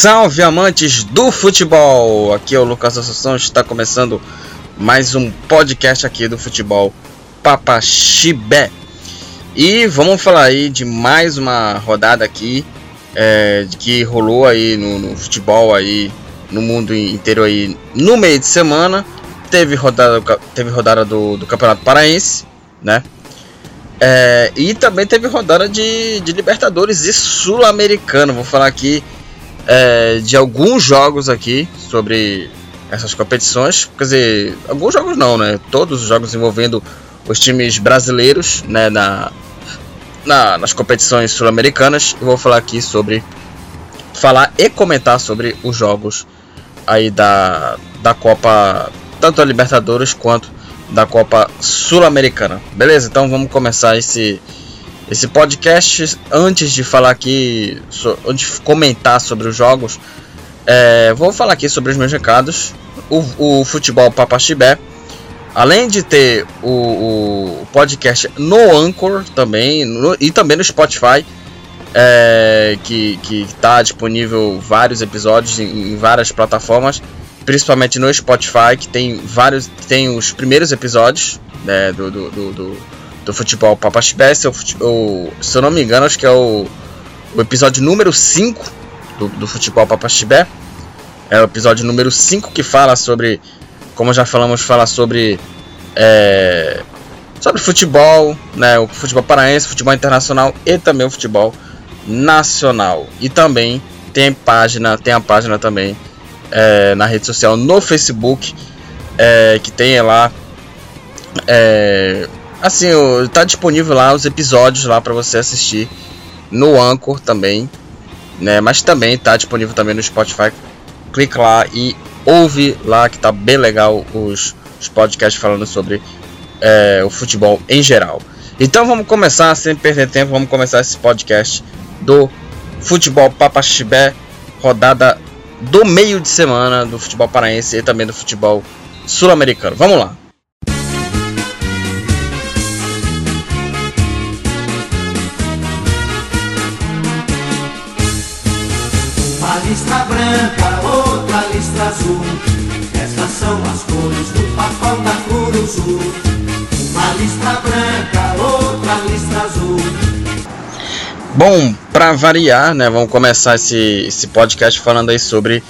Salve amantes do futebol! Aqui é o Lucas Assunção, está começando mais um podcast aqui do futebol Papaxibé. E vamos falar aí de mais uma rodada aqui é, que rolou aí no, no, futebol aí no mundo inteiro aí no meio de semana. Teve rodada, teve rodada do, do Campeonato Paraense, né? É, e também teve rodada de, de Libertadores e Sul-Americano. Vou falar aqui é, de alguns jogos aqui sobre essas competições. Quer dizer, alguns jogos não, né? Todos os jogos envolvendo os times brasileiros né, na, na nas competições sul-americanas. Eu vou falar aqui sobre. Falar e comentar sobre os jogos aí da, da Copa, tanto a Libertadores quanto da Copa Sul-Americana. Beleza? Então vamos começar esse esse podcast, antes de falar aqui, antes de comentar sobre os jogos, é, vou falar aqui sobre os meus recados. O, o Futebol Papaxibé, além de ter o, o, podcast no Anchor também, no, e também no Spotify, é, que está disponível vários episódios em, em, várias plataformas, principalmente no Spotify, que tem vários, tem os primeiros episódios né, do, do, do, do do futebol Papaxibés, se eu não me engano, acho que é o, o episódio número 5 do, do futebol Papaxibé. É o episódio número 5 que fala sobre, como já falamos, fala sobre é, sobre futebol, né, o futebol paraense, futebol internacional e também o futebol nacional. E também tem página, tem a página também é, na rede social no Facebook é, que tem lá é, Assim, tá disponível lá os episódios lá para você assistir no Anchor também, né? Mas também tá disponível também no Spotify. Clica lá e ouve lá que tá bem legal os, os podcasts falando sobre é, o futebol em geral. Então vamos começar, sem perder tempo, vamos começar esse podcast do Futebol Papaxibé, rodada do meio de semana do futebol paraense e também do futebol sul-americano. Vamos lá. Listra branca, outra listra azul. Estas são as cores do papão da Curuzu. Uma listra branca, outra listra azul. Bom, para variar, né, vamos começar esse, esse podcast falando aí sobre,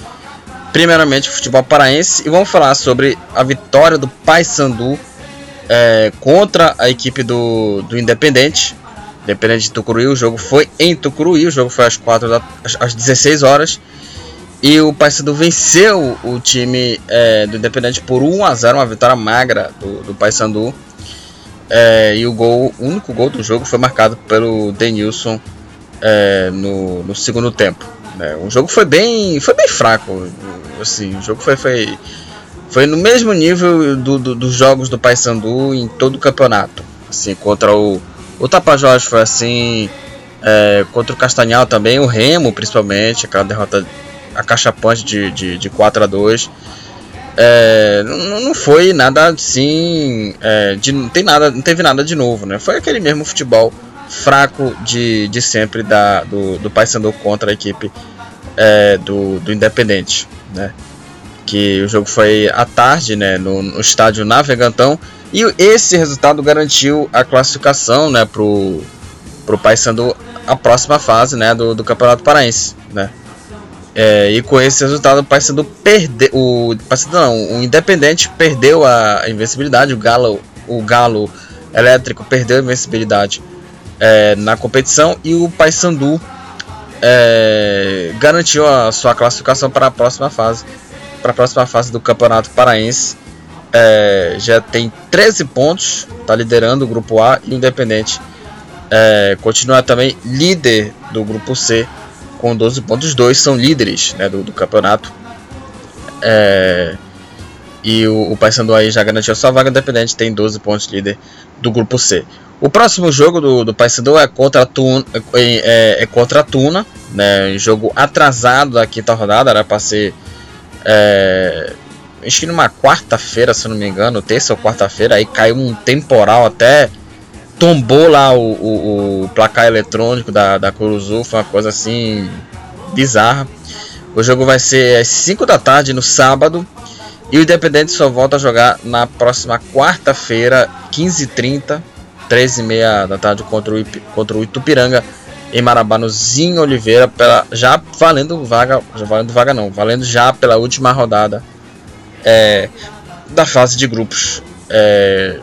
primeiramente, futebol paraense e vamos falar sobre a vitória do Paysandu é, contra a equipe do, do Independente, Independente de Tucuruí, o jogo foi em Tucuruí, o jogo foi às, 4 da, às 16 horas. E o Paysandu venceu o time é, do Independente por 1 a 0 uma vitória magra do, do Paysandu. É, e o gol, o único gol do jogo foi marcado pelo Denilson é, no, no, segundo tempo. Né? O jogo foi bem, foi bem fraco. Assim, o jogo foi, foi, foi no mesmo nível do, do, dos jogos do Paysandu em todo o campeonato. Assim, contra o o Tapajós foi assim. É, contra o Castanhal também, o Remo principalmente, aquela derrota, a caixa punch de, de, de 4 a 2 é, não, não foi nada assim. É, de, não, tem nada, não teve nada de novo, né? Foi aquele mesmo futebol fraco de, de sempre da, do, do Paysandu contra a equipe é, do, do Independente, né? Que o jogo foi à tarde, né? No, no estádio Navegantão e esse resultado garantiu a classificação né, para o Paysandu a próxima fase né, do, do Campeonato Paraense. Né? É, e com esse resultado o Paysandu perdeu. O, não, o Independente perdeu a invencibilidade, o Galo, o Galo Elétrico perdeu a invencibilidade é, na competição e o Paysandu é, garantiu a sua classificação para a próxima fase. Para a próxima fase do Campeonato Paraense é, já tem 13 pontos, está liderando o grupo A e o Independente é, continua também líder do grupo C com 12 pontos. Os dois são líderes né, do, do, campeonato. É, e o, o Paysandu aí já garantiu sua vaga independente, tem 12 pontos líder do grupo C. O próximo jogo do, do Paysandu é contra a Tuna, é, é, é contra a Tuna, né, jogo atrasado da quinta rodada, era para ser é, acho que numa quarta-feira, se não me engano, terça ou quarta-feira, aí caiu um temporal até tombou lá o, o, o placar eletrônico da, da Curuzu, foi uma coisa assim bizarra. O jogo vai ser às 5 da tarde no sábado. E o Independente só volta a jogar na próxima quarta-feira, 15h30, 13h30 da tarde contra o, contra o Itupiranga em Marabá no Zinho Oliveira, pela, já valendo vaga, já valendo vaga não, valendo já pela última rodada é, da fase de grupos é,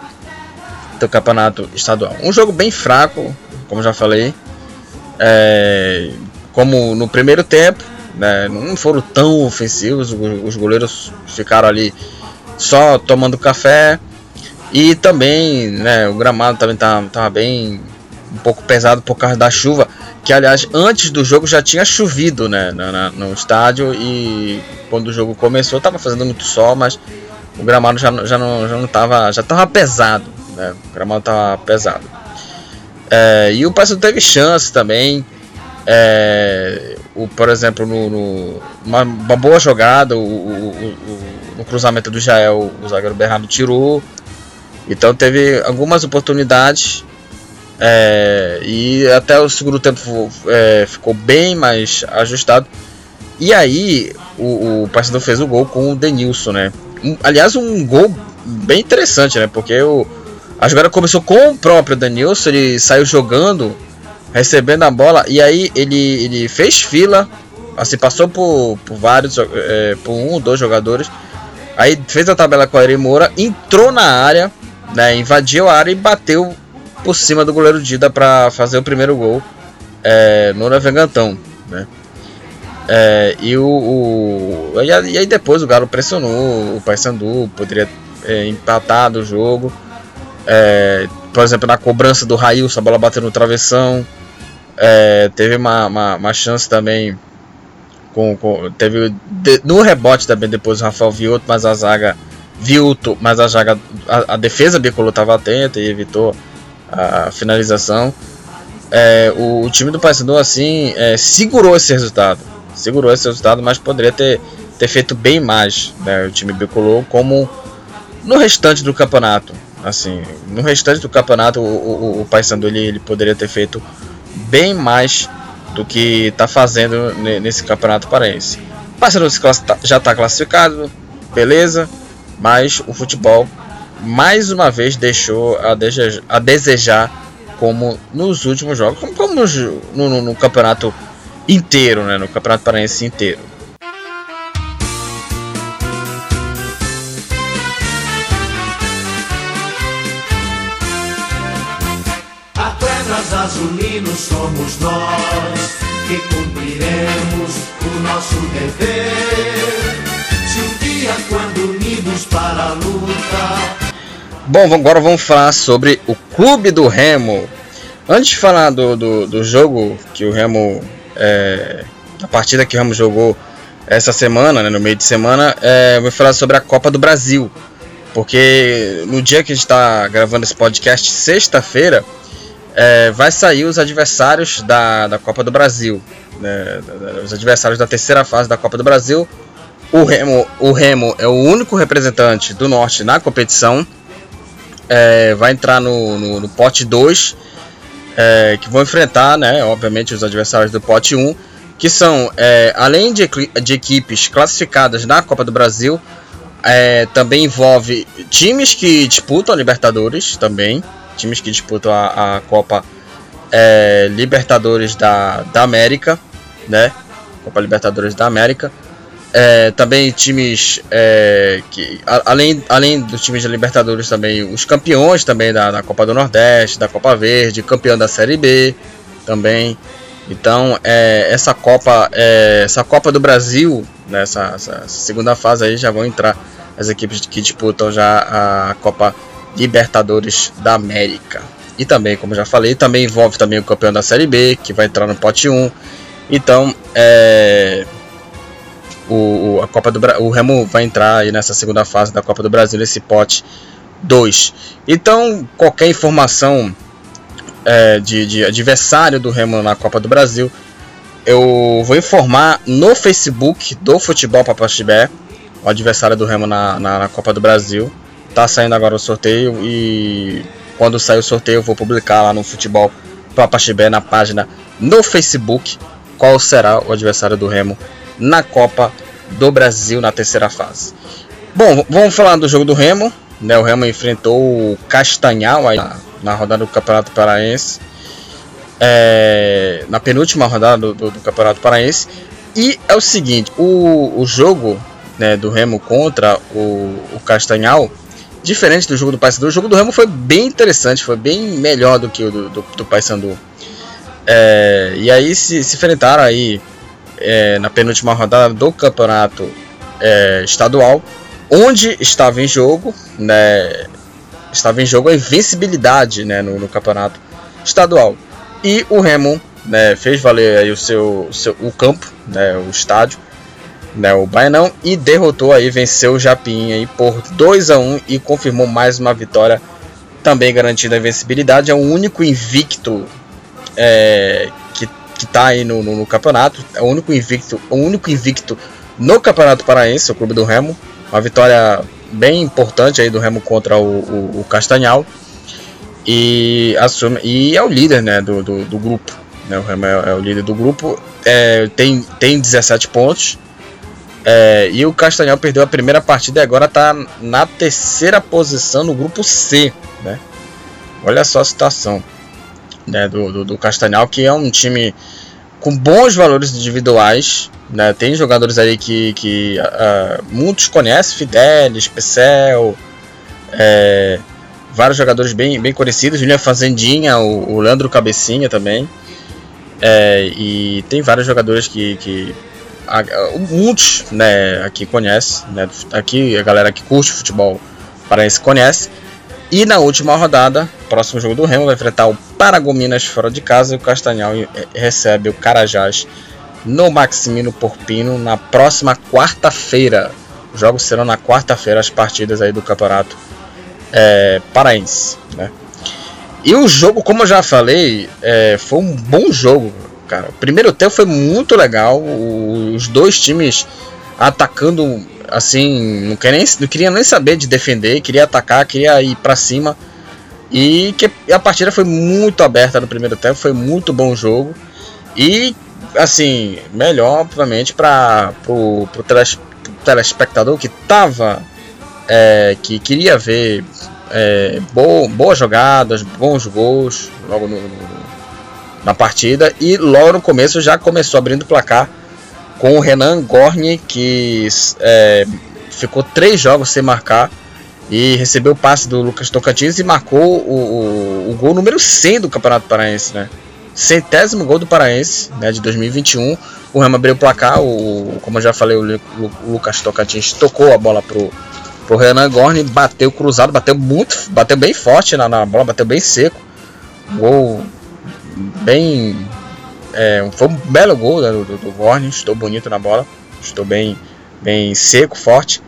do campeonato estadual. Um jogo bem fraco, como já falei, é, como no primeiro tempo, né, não foram tão ofensivos, os goleiros ficaram ali só tomando café e também né, o gramado também estava tá, bem um pouco pesado por causa da chuva, que aliás antes do jogo já tinha chovido né, no, no estádio e quando o jogo começou estava fazendo muito sol, mas o gramado já, já não já não tava já estava pesado, né, o gramado estava pesado. É, e o Paysandu teve chance também, é, o, por exemplo, no, no uma, uma, boa jogada, o, o, o, no cruzamento do Jael, o zagueiro Bernardo tirou. Então teve algumas oportunidades é, e até o segundo tempo é, ficou bem mais ajustado. E aí o, o Paysandu fez o gol com o Denilson, né? Um, aliás, um gol bem interessante, né? Porque o, a jogada começou com o próprio Denilson, ele saiu jogando, recebendo a bola, e aí ele, ele fez fila, assim, passou por, por vários, é, por um ou dois jogadores, aí fez a tabela com a Ari Moura, entrou na área, né, invadiu a área e bateu por cima do goleiro Dida para fazer o primeiro gol é, no Navegantão, né? É, e, o, o e, aí depois o Galo pressionou o Paysandu, poderia é, empatar do jogo. É, por exemplo, na cobrança do Rail, a bola bateu no travessão. É, teve uma, uma, uma, chance também. Com, com teve de, no rebote também depois o Rafael Vioto, mas a zaga Vilto, mas a zaga a, a defesa bicolor estava atenta e evitou a finalização. É, o, o, time do Paysandu assim é, segurou esse resultado, segurou esse resultado, mas poderia ter, ter feito bem mais. Né, o time bicolor, como no restante do campeonato. Assim, no restante do campeonato, o, o, o Paysandu ele, ele poderia ter feito bem mais do que está fazendo nesse campeonato paraense. Paysandu já está classificado, beleza, mas o futebol mais uma vez deixou a desejar, a desejar como nos últimos jogos, como, como no, no, no, campeonato inteiro, né, no campeonato paraense inteiro. Atletas azulinos somos nós que cumpriremos o nosso dever. Se um dia, quando unidos para a luta, Bom, agora vamos falar sobre o Clube do Remo. Antes de falar do, do, do jogo que o Remo. É, a partida que o Remo jogou essa semana, né, no meio de semana, é, vou falar sobre a Copa do Brasil. Porque no dia que a gente está gravando esse podcast, sexta-feira, é, vai sair os adversários da, da Copa do Brasil. Né, os adversários da terceira fase da Copa do Brasil. O Remo, o Remo é o único representante do Norte na competição é, vai entrar no, no, no pote 2, é, que vão enfrentar, né, obviamente, os adversários do pote 1, que são, é, além de, de, equipes classificadas na Copa do Brasil, é, também envolve times que disputam a Libertadores, também, times que disputam a, a Copa é, Libertadores da, da América, né, Copa Libertadores da América, é, também times é, que a, além, além dos times da Libertadores também os campeões também da, da, Copa do Nordeste, da Copa Verde, campeão da Série B também. Então é, essa Copa é, essa Copa do Brasil nessa essa segunda fase aí já vão entrar as equipes que disputam já a Copa Libertadores da América. E também, como já falei, também envolve também o campeão da Série B, que vai entrar no pote 1. Então, é, o, a Copa do o Remo vai entrar aí nessa segunda fase da Copa do Brasil, esse pote 2. Então, qualquer informação é, de, de, adversário do Remo na Copa do Brasil, eu vou informar no Facebook do Futebol Papaxibé, o adversário do Remo na, na, na, Copa do Brasil. Tá saindo agora o sorteio e quando sair o sorteio eu vou publicar lá no Futebol Papaxibé na página no Facebook qual será o adversário do Remo na Copa do Brasil na terceira fase. Bom, vamos falar do jogo do Remo. Né, o Remo enfrentou o Castanhal aí na, na rodada do Campeonato Paraense. É, na penúltima rodada do, do, do, Campeonato Paraense. E é o seguinte: o, o jogo né, do Remo contra o, o Castanhal, diferente do jogo do Paysandu, o jogo do Remo foi bem interessante, foi bem melhor do que o do, do, do Paysandu. É, e aí se, se enfrentaram aí é, na penúltima rodada do campeonato é, estadual, onde estava em jogo, né, estava em jogo a invencibilidade né, no, no campeonato estadual. E o Remo né, fez valer aí o seu, seu o campo, né, o estádio, né, o Baianão, e derrotou aí, venceu o Japim aí por 2 a 1 e confirmou mais uma vitória, também garantindo a invencibilidade. É o único invicto é, que, tá aí no, no, no, campeonato, é o único invicto, o único invicto no Campeonato Paraense, o clube do Remo. Uma vitória bem importante aí do Remo contra o, o, o Castanhal. E, assume, e é o líder né, do, do, do grupo. Né, o Remo é, é, o líder do grupo. É, tem, tem 17 pontos. É, e o Castanhal perdeu a primeira partida e agora está na terceira posição no grupo C. Né? Olha só a situação né, do, do, do Castanhal, que é um time com bons valores individuais. Né? Tem jogadores aí que, que uh, muitos conhecem, Fidelis, Pecel, é, vários jogadores bem, bem conhecidos, Julian Fazendinha, o, o Leandro Cabecinha também. É, e tem vários jogadores que, que a, a, muitos né, aqui conhece, né, aqui a galera que curte futebol paraense conhece. E na última rodada, próximo jogo do Remo vai enfrentar o Paragominas fora de casa e o Castanhal recebe o Carajás no Maximino Porpino na próxima quarta-feira. Os jogos serão na quarta-feira as partidas aí do campeonato é, paraense, né? E o jogo, como eu já falei, é, foi um bom jogo, cara. O primeiro tempo foi muito legal. Os dois times atacando assim, não queria, nem, não queria nem saber de defender, queria atacar, queria ir para cima. E que a partida foi muito aberta no primeiro tempo, foi muito bom jogo. E assim, melhor obviamente para o telespectador que tava é, que queria ver é, bo, boas jogadas, bons gols logo no, na partida e logo no começo já começou abrindo o placar com o Renan Gorni que é, ficou três jogos sem marcar e recebeu o passe do Lucas Tocantins e marcou o, o, o gol número 100 do Campeonato Paraense, né? Centésimo gol do Paraense, né, de 2021. O Remo abriu o placar, o, como eu já falei, o, Lucas Tocantins tocou a bola pro, pro Renan Gorni, bateu cruzado, bateu muito, bateu bem forte na, na bola, bateu bem seco. Gol bem. É, foi um belo gol do, do estou bonito na bola, estou bem, bem seco, forte.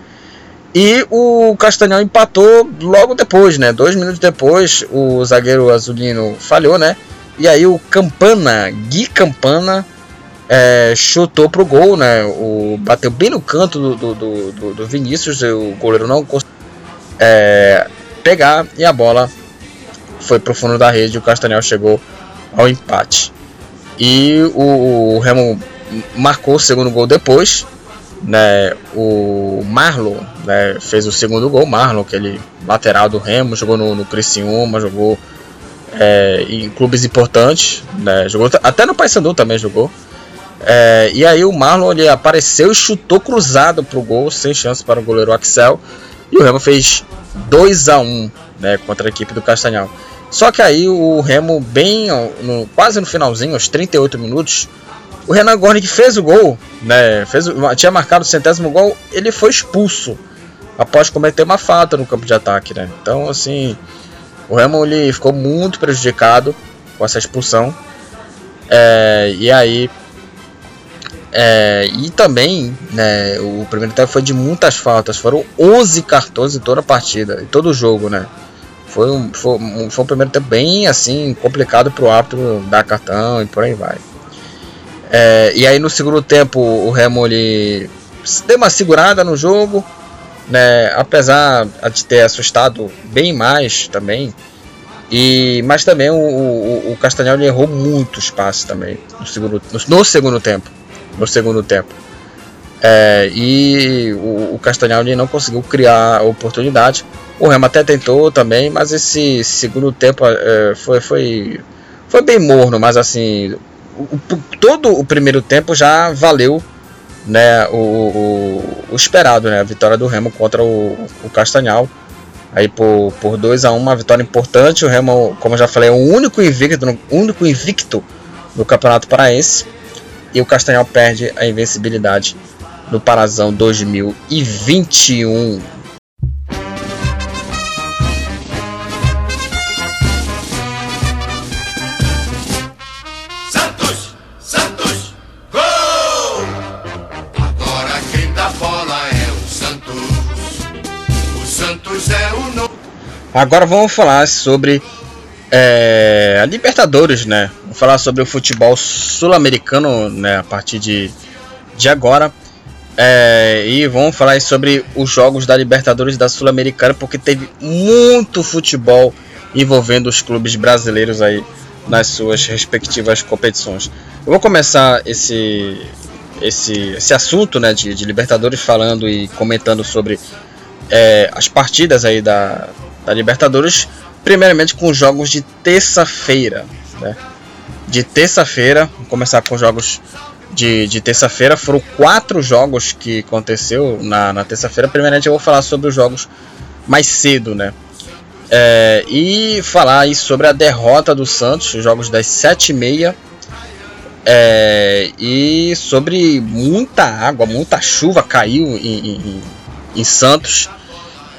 E o Castanhal empatou logo depois, né? Dois minutos depois, o zagueiro azulino falhou, né? E aí o Campana, Gui Campana, é, chutou pro gol, né? O, bateu bem no canto do, do, do, do Vinícius, o goleiro não conseguiu é, pegar e a bola foi pro fundo da rede. O Castanhal chegou ao empate. E o, Remo marcou o segundo gol depois. Né, o Marlon né, fez o segundo gol. Marlon, aquele lateral do Remo, jogou no, no Criciúma, jogou é, em clubes importantes. Né, jogou até no Paysandu também jogou. É, e aí o Marlon ele apareceu e chutou cruzado pro gol, sem chance para o goleiro Axel. E o Remo fez 2 a 1 né, contra a equipe do Castanhal. Só que aí o Remo, bem no, quase no finalzinho, aos 38 minutos, o Renan Gorni que fez o gol, né, fez, tinha marcado o centésimo gol, ele foi expulso após cometer uma falta no campo de ataque. Né? Então, assim, o Remo ele ficou muito prejudicado com essa expulsão. É, e aí é, e também, né, o primeiro tempo foi de muitas faltas, foram 11 cartões em toda a partida, em todo o jogo, né? Foi um, foi, foi um primeiro tempo bem assim complicado para o árbitro dar cartão e por aí vai. É, e aí no segundo tempo o Remo ele deu uma segurada no jogo, né? Apesar de ter assustado bem mais também. E, mas também o, o, o Castanhal errou muitos passes também no segundo, no, no segundo tempo no segundo tempo. É, e o, o Castanhal não conseguiu criar oportunidade. O Remo até tentou também, mas esse segundo tempo é, foi, foi, foi bem morno. Mas assim, o, todo o primeiro tempo já valeu né, o, o, o, esperado, né, a vitória do Remo contra o, o Castanhal. Aí por, por 2 a 1 uma vitória importante. O Remo, como eu já falei, é o único invicto, único invicto no Campeonato Paraense. E o Castanhal perde a invencibilidade no Parazão 2021. Agora vamos falar sobre é, a Libertadores, né? Vamos falar sobre o futebol sul-americano, né? A partir de, de agora. É, e vamos falar sobre os jogos da Libertadores da Sul-Americana, porque teve muito futebol envolvendo os clubes brasileiros aí nas suas respectivas competições. Eu vou começar esse, esse, esse assunto né, de, de Libertadores falando e comentando sobre é, as partidas aí da, da Libertadores, primeiramente com jogos de terça-feira. Né? De terça-feira, começar com jogos de, de terça-feira. Foram quatro jogos que aconteceu na, na terça-feira. Primeiramente eu vou falar sobre os jogos mais cedo, né? É, e falar aí sobre a derrota do Santos, os jogos das sete e meia. É, e sobre muita água, muita chuva caiu em, em, em Santos.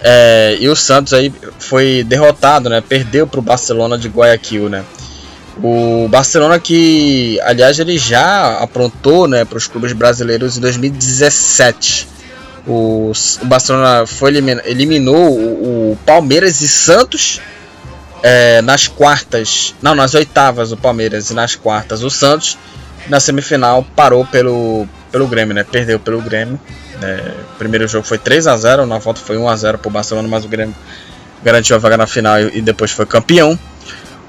É, e o Santos aí foi derrotado, né? Perdeu para o Barcelona de Guayaquil, né? O Barcelona que, aliás, ele já aprontou, né, para os clubes brasileiros em 2017. O, o Barcelona foi eliminou o, o Palmeiras e Santos é, nas quartas, não, nas oitavas o Palmeiras e nas quartas o Santos. Na semifinal parou pelo pelo Grêmio, né? Perdeu pelo Grêmio. É, o primeiro jogo foi 3 a 0 na volta foi 1 a 0 para o Barcelona, mas o Grêmio garantiu a vaga na final e, depois foi campeão.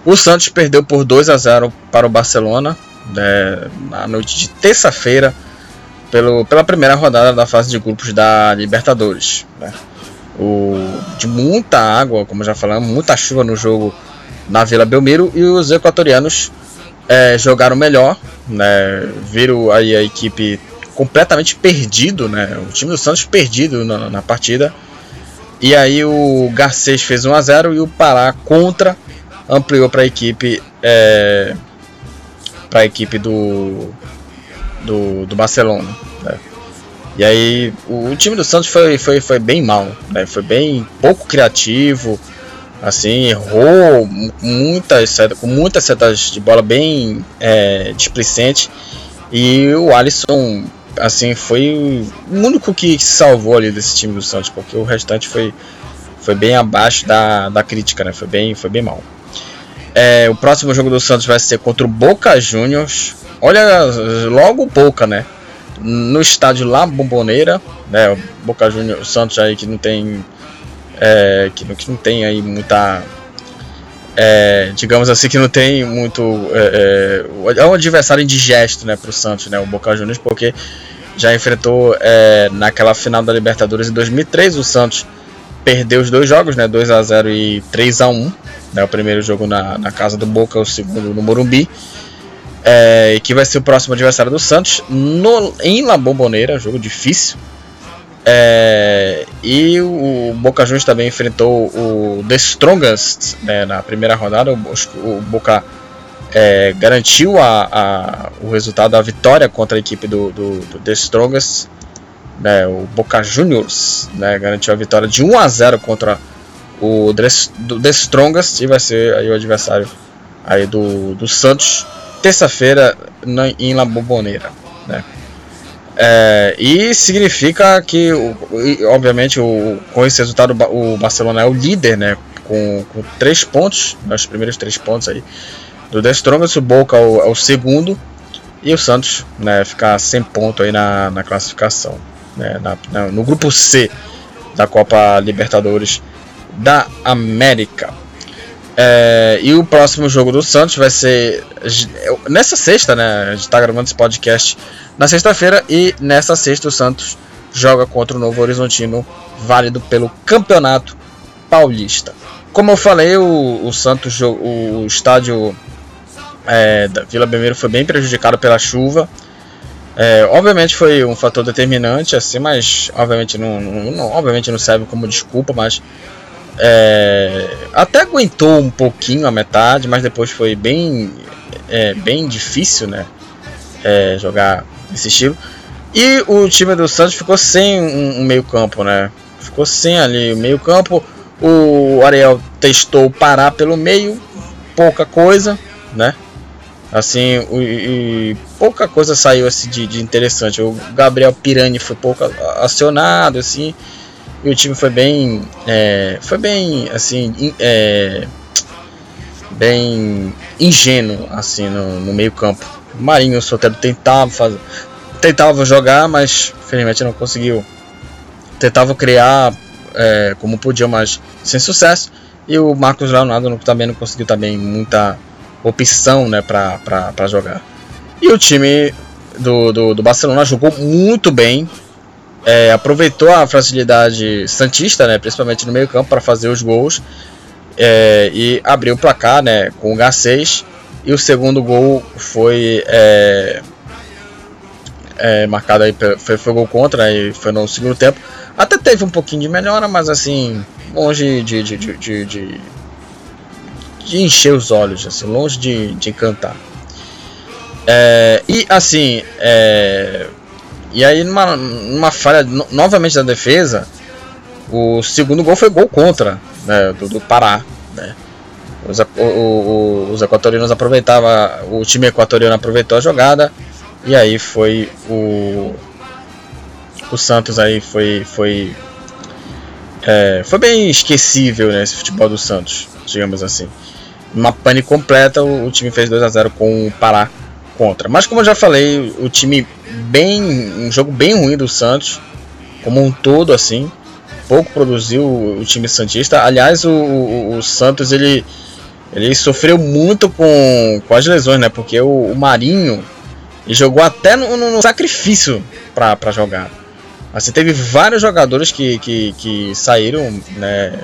O Santos perdeu por 2 a 0 para o Barcelona né, na noite de terça-feira pela primeira rodada da fase de grupos da Libertadores. Né. O, de muita água, como já falamos, muita chuva no jogo na Vila Belmiro e os equatorianos é, jogaram melhor, né, viram aí a equipe completamente perdido, né? O time do Santos perdido na, na partida. E aí o Garcês fez 1 a 0 e o Pará contra ampliou para a equipe é, para a equipe do, do, do Barcelona. Né? E aí o, o, time do Santos foi, foi, foi bem mal, né? foi bem pouco criativo, assim errou muitas com muitas setas de bola bem é, displicente e o Alisson assim, foi o único que salvou ali desse time do Santos, porque o restante foi, foi bem abaixo da, da crítica, né? Foi bem, foi bem mal. É, o próximo jogo do Santos vai ser contra o Boca Juniors. Olha, logo Boca, né? No estádio lá Bomboneira, né? O Boca Juniors, o Santos aí que não tem é, que, que não tem aí muita é, digamos assim que não tem muito é, é, é um adversário indigesto né para o Santos né o Boca Juniors porque já enfrentou é, naquela final da Libertadores em 2003. O Santos perdeu os dois jogos, né, 2 a 0 e 3 a 1 né, O primeiro jogo na, na casa do Boca, o segundo no Morumbi. É, que vai ser o próximo adversário do Santos no, em La Bombonera, jogo difícil. É, e o Boca Juniors também enfrentou o The Strongest né, na primeira rodada. O, o Boca é, garantiu a, a, o resultado, a vitória contra a equipe do, do, do The Strongest, né, o Boca Juniors, né, garantiu a vitória de 1 a 0 contra o The, Strongest e vai ser aí o adversário aí do, do Santos terça-feira em La Bombonera, né. É, e significa que, obviamente, o, com esse resultado, o Barcelona é o líder, né? Com, com três pontos, nos primeiros três pontos aí do The Strongest, o Boca é o, é o segundo e o Santos né, ficar sem ponto aí na, na classificação, né, na, na, no grupo C da Copa Libertadores da América. É, e o próximo jogo do Santos vai ser nessa sexta, né? A gente tá gravando esse podcast na sexta-feira e nessa sexta o Santos joga contra o Novo Horizontino, válido pelo Campeonato Paulista. Como eu falei, o, o Santos, o, estádio é, da Vila Belmiro foi bem prejudicado pela chuva. É, obviamente foi um fator determinante, assim, mas obviamente não, não, obviamente não serve como desculpa, mas é, até aguentou um pouquinho a metade, mas depois foi bem, é, bem difícil, né? É, jogar esse estilo. E o time do Santos ficou sem um, um meio campo, né? Ficou sem ali o meio campo. O Ariel testou parar pelo meio, pouca coisa, né? Assim, o, e pouca coisa saiu assim de, de, interessante. O Gabriel Pirani foi pouco acionado, assim, e o time foi bem, é, foi bem, assim, é, bem ingênuo, assim, no, no meio campo. O Marinho o Sotero tentava fazer, tentava jogar, mas infelizmente não conseguiu. Tentava criar é, como podia, mas sem sucesso. E o Marcos Leonardo também não conseguiu também muita opção né, para jogar. E o time do, do, do, Barcelona jogou muito bem, é, aproveitou a facilidade santista, né, principalmente no meio campo, para fazer os gols é, e abriu o placar né, com o H6. E o segundo gol foi é, é, marcado aí, foi, foi gol contra e foi no segundo tempo. Até teve um pouquinho de melhora, mas assim, longe de, de, de, de, de, encher os olhos, assim, longe de, de encantar. É, e assim, é, e aí numa, numa falha no, novamente da defesa, o segundo gol foi gol contra né, do, do Pará. Né. Os, o, o, os equatorianos aproveitavam, o time equatoriano aproveitou a jogada e aí foi o o Santos aí foi foi é, foi bem esquecível né, esse futebol do Santos, digamos assim. Uma pane completa, o, time fez 2 a 0 com o Pará contra. Mas como eu já falei, o time bem um jogo bem ruim do Santos, como um todo assim, pouco produziu o, time santista. Aliás, o, o, Santos ele ele sofreu muito com, com as lesões, né? Porque o, Marinho jogou até no, no, no sacrifício para jogar. Assim, teve vários jogadores que, que, que saíram, né?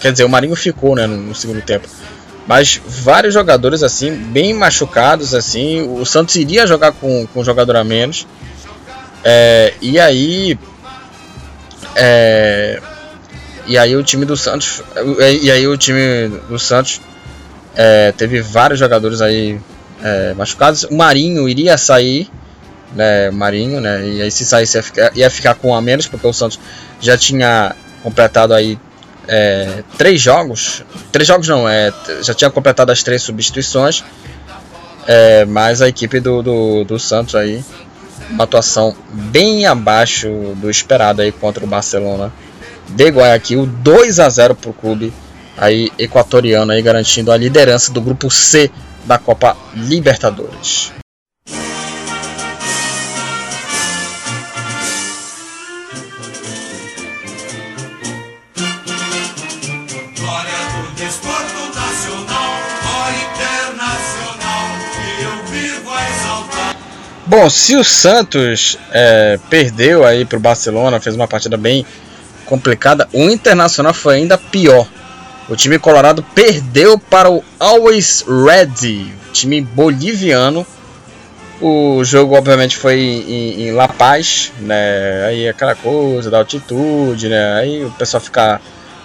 Quer dizer, o Marinho ficou, né, no, segundo tempo. Mas vários jogadores, assim, bem machucados, assim. O Santos iria jogar com, com um jogador a menos. É, e aí... É, e aí o time do Santos... E aí o time do Santos é, teve vários jogadores aí é, machucados. O Marinho iria sair né, Marinho, né? E aí se saísse ia ficar, ia ficar com a menos, porque o Santos já tinha completado aí é, três jogos. Três jogos não, é, já tinha completado as três substituições. É, mas a equipe do, do, do Santos aí, uma atuação bem abaixo do esperado aí contra o Barcelona de Guayaquil, 2 a 0 para o clube aí equatoriano aí garantindo a liderança do grupo C da Copa Libertadores. Bom, se o Santos é, perdeu aí para o Barcelona, fez uma partida bem complicada, o Internacional foi ainda pior. O time colorado perdeu para o Always Ready, time boliviano. O jogo, obviamente, foi em, em La Paz, né? Aí aquela coisa da altitude, né? Aí o pessoal fica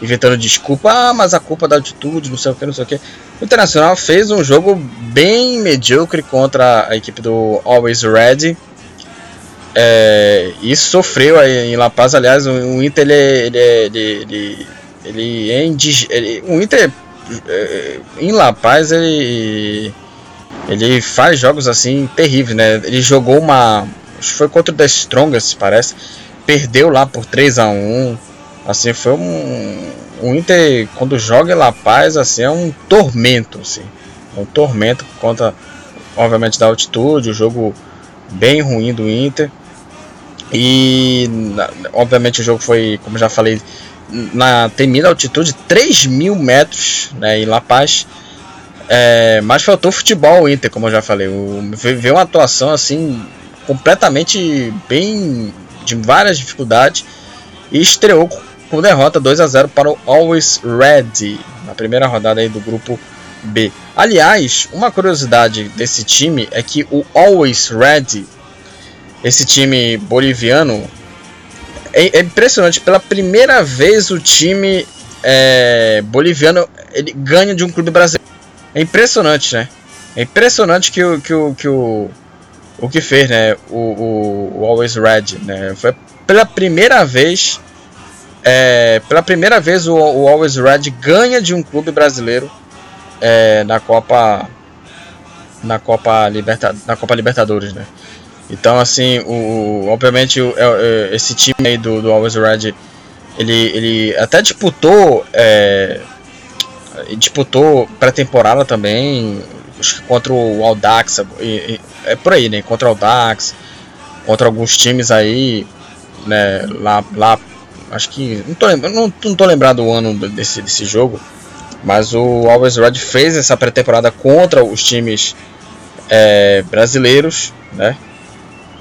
inventando desculpa, ah, mas a culpa da altitude, não sei o que, não sei o que. O Internacional fez um jogo bem medíocre contra a equipe do Always Ready. É, e sofreu aí em La Paz, aliás, o, Inter ele, ele, ele, ele, é indig... ele, o Inter é, em La Paz ele ele faz jogos assim terríveis, né? Ele jogou uma foi contra o The Strongest, parece. Perdeu lá por 3 a 1 Assim, foi um. O Inter, quando joga em La Paz, assim, é um tormento, assim. É um tormento por conta, obviamente, da altitude, o jogo bem ruim do Inter. E, obviamente, o jogo foi, como já falei, na temida altitude 3 mil metros né, em La Paz. É, mas faltou futebol o Inter, como eu já falei. Veio uma atuação assim completamente bem de várias dificuldades e estreou com derrota 2 a 0 para o Always Red na primeira rodada aí do grupo B. Aliás, uma curiosidade desse time é que o Always Red, esse time boliviano, é, é impressionante. Pela primeira vez o time é, boliviano ele ganha de um clube brasileiro. É impressionante, né? É impressionante que o que o que o, o que fez, né? O, o, o Always Red, né? Foi pela primeira vez, é, pela primeira vez o, o Always Red ganha de um clube brasileiro é, na Copa na Copa Liberta, na Copa Libertadores, né? Então, assim, o, obviamente o, é, é, esse time aí do, do Always Red, ele, ele até disputou é, disputou pré-temporada também contra o Audax, é por aí, né? Contra o Audax, contra alguns times aí, né? Lá, lá acho que não tô, não, não tô lembrado o ano desse, desse jogo, mas o Always Red fez essa pré-temporada contra os times é, brasileiros, né?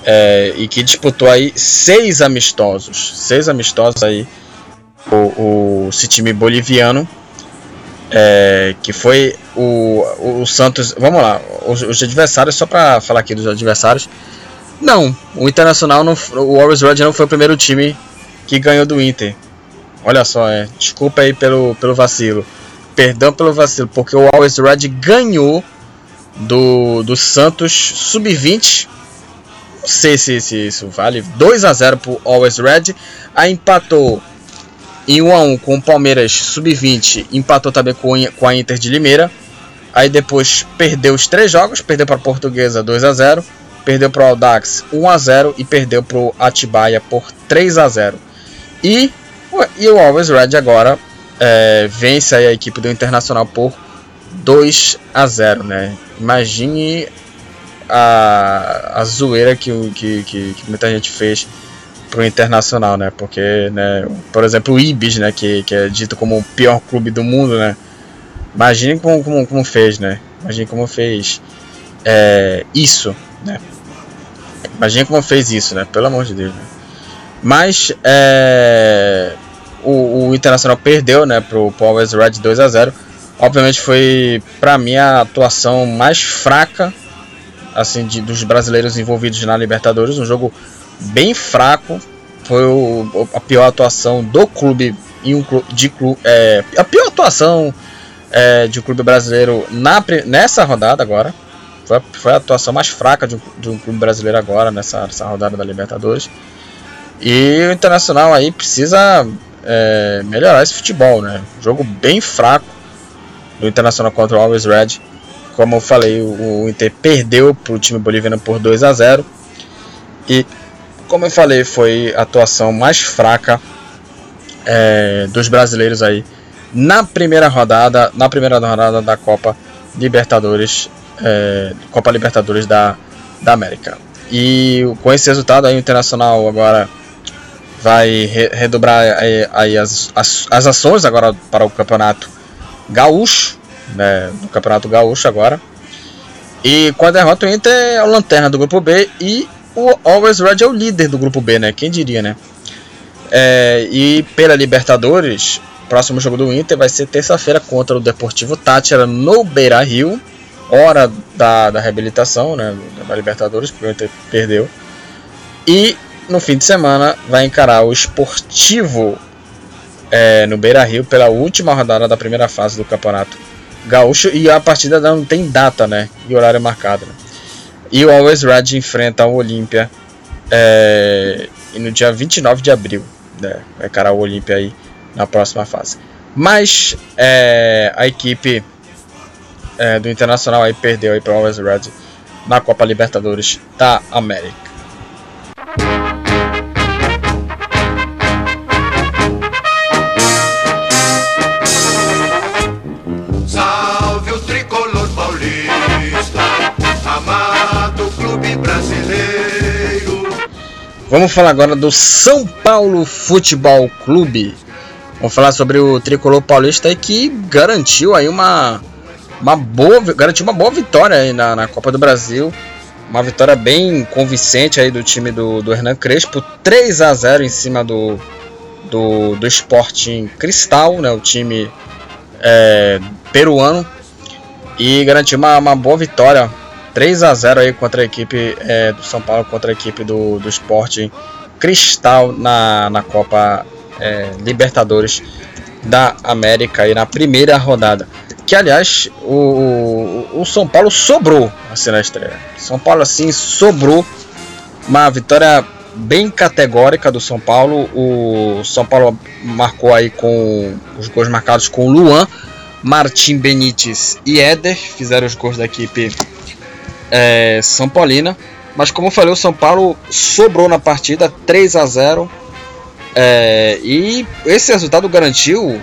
É, e que disputou aí seis amistosos, seis amistosos aí o, o esse time boliviano, é, que foi o, o Santos. Vamos lá, os, os adversários só para falar aqui dos adversários. Não, o Internacional não, o Always Red não foi o primeiro time que ganhou do Inter. Olha só, é, desculpa aí pelo, pelo vacilo. Perdão pelo vacilo, porque o Always Red ganhou do, do Santos Sub-20. Não sei se, se isso vale. 2 a 0 pro Always Red. Aí empatou em 1 a 1 com o Palmeiras Sub-20. Empatou também com, com a Inter de Limeira. Aí depois perdeu os três jogos. Perdeu para a Portuguesa 2 a 0 Perdeu para o Audax 1 a 0 E perdeu para o Atibaia por 3 a 0 E, e o Always Red agora é, vence a equipe do Internacional por 2 a 0, né? Imagine a, a zoeira que, que, que, que muita gente fez pro Internacional, né? Porque, né, por exemplo, o Ibis, né, que, que é dito como o pior clube do mundo, né? Imagine como, como, como fez, né? Imagine como fez é, isso, né? Imagine como fez isso, né? Pelo amor de Deus. Né? Mas é, o, o Internacional perdeu né, para o Powers Red 2 a 0 Obviamente foi para mim a atuação mais fraca assim de, dos brasileiros envolvidos na Libertadores, um jogo bem fraco. Foi o, a pior atuação do clube em um de clube, é, a pior atuação é, de um clube brasileiro na, nessa rodada agora. Foi, foi a atuação mais fraca de um, de um clube brasileiro agora nessa, nessa rodada da Libertadores. E o Internacional aí precisa é, melhorar esse futebol, né? Jogo bem fraco do Internacional contra o Always Red. Como eu falei, o, Inter perdeu para o time boliviano por 2 a 0 E como eu falei, foi a atuação mais fraca é, dos brasileiros aí na primeira rodada, na primeira rodada da Copa Libertadores, é, Copa Libertadores da, da América. E com esse resultado aí o Internacional agora vai redobrar aí, aí as, as, as, ações agora para o campeonato gaúcho, né, no campeonato gaúcho agora. E com a derrota o Inter é o lanterna do grupo B e o Always Red é o líder do grupo B, né? Quem diria, né? É, e pela Libertadores, próximo jogo do Inter vai ser terça-feira contra o Deportivo Tátira no Beira Rio, hora da, da reabilitação, né? Da Libertadores, porque o Inter perdeu. E no fim de semana vai encarar o Esportivo é, no Beira Rio pela última rodada da primeira fase do campeonato gaúcho e a partida não tem data né, e horário marcado. Né? E o Always Red enfrenta o Olímpia é, no dia 29 de abril. Né, vai encarar o Olímpia aí na próxima fase. Mas é, a equipe é, do Internacional aí perdeu aí para o Always Red na Copa Libertadores da América. Vamos falar agora do São Paulo Futebol Clube. Vamos falar sobre o tricolor paulista que garantiu aí uma, uma boa, garantiu uma boa vitória aí na, na Copa do Brasil. Uma vitória bem convincente aí do time do, do Hernan Crespo, 3 a 0 em cima do, do, do Sporting Cristal, né, o time é, peruano, e garantiu uma, uma boa vitória, 3 a 0 aí contra a equipe é, do São Paulo, contra a equipe do, do Sporting Cristal na, na Copa é, Libertadores da América aí na primeira rodada. Que aliás, o, o, São Paulo sobrou assim na estreia. São Paulo assim sobrou uma vitória bem categórica do São Paulo. O São Paulo marcou aí com os gols marcados com Luan, Martim Benítez e Éder fizeram os gols da equipe é, São Paulina. Mas como eu falei, o São Paulo sobrou na partida 3 a 0 é, e esse resultado garantiu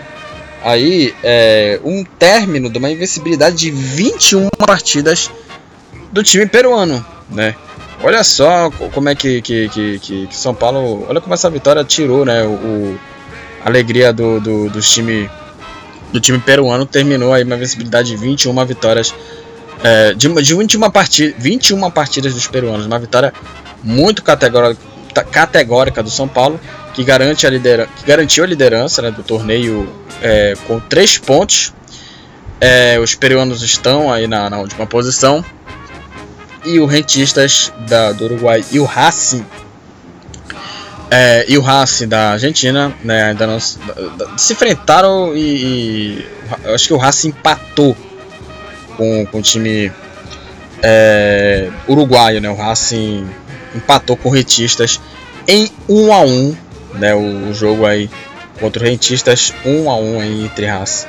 aí é, um término de uma invencibilidade de 21 partidas do time peruano, né? Olha só como é que, que, que, que, São Paulo, olha como essa vitória tirou, né? O, o a alegria do, do, do, time do time peruano terminou aí uma invencibilidade de 21 vitórias é, de, de 21, partida, 21 partidas dos peruanos, uma vitória muito categórica, categórica do São Paulo que, garante a lidera que garantiu a liderança né, do torneio é, com três pontos. É, os peruanos estão aí na, na, última posição. E o Rentistas da, do Uruguai e o Racing. É, e o Racing da Argentina né, ainda não, se enfrentaram e, e acho que o Racing empatou com, com o time é, uruguaio. Né, o Racing empatou com o Rentistas em 1 a 1 né, o, jogo aí contra o Rentistas, um a um aí entre Haas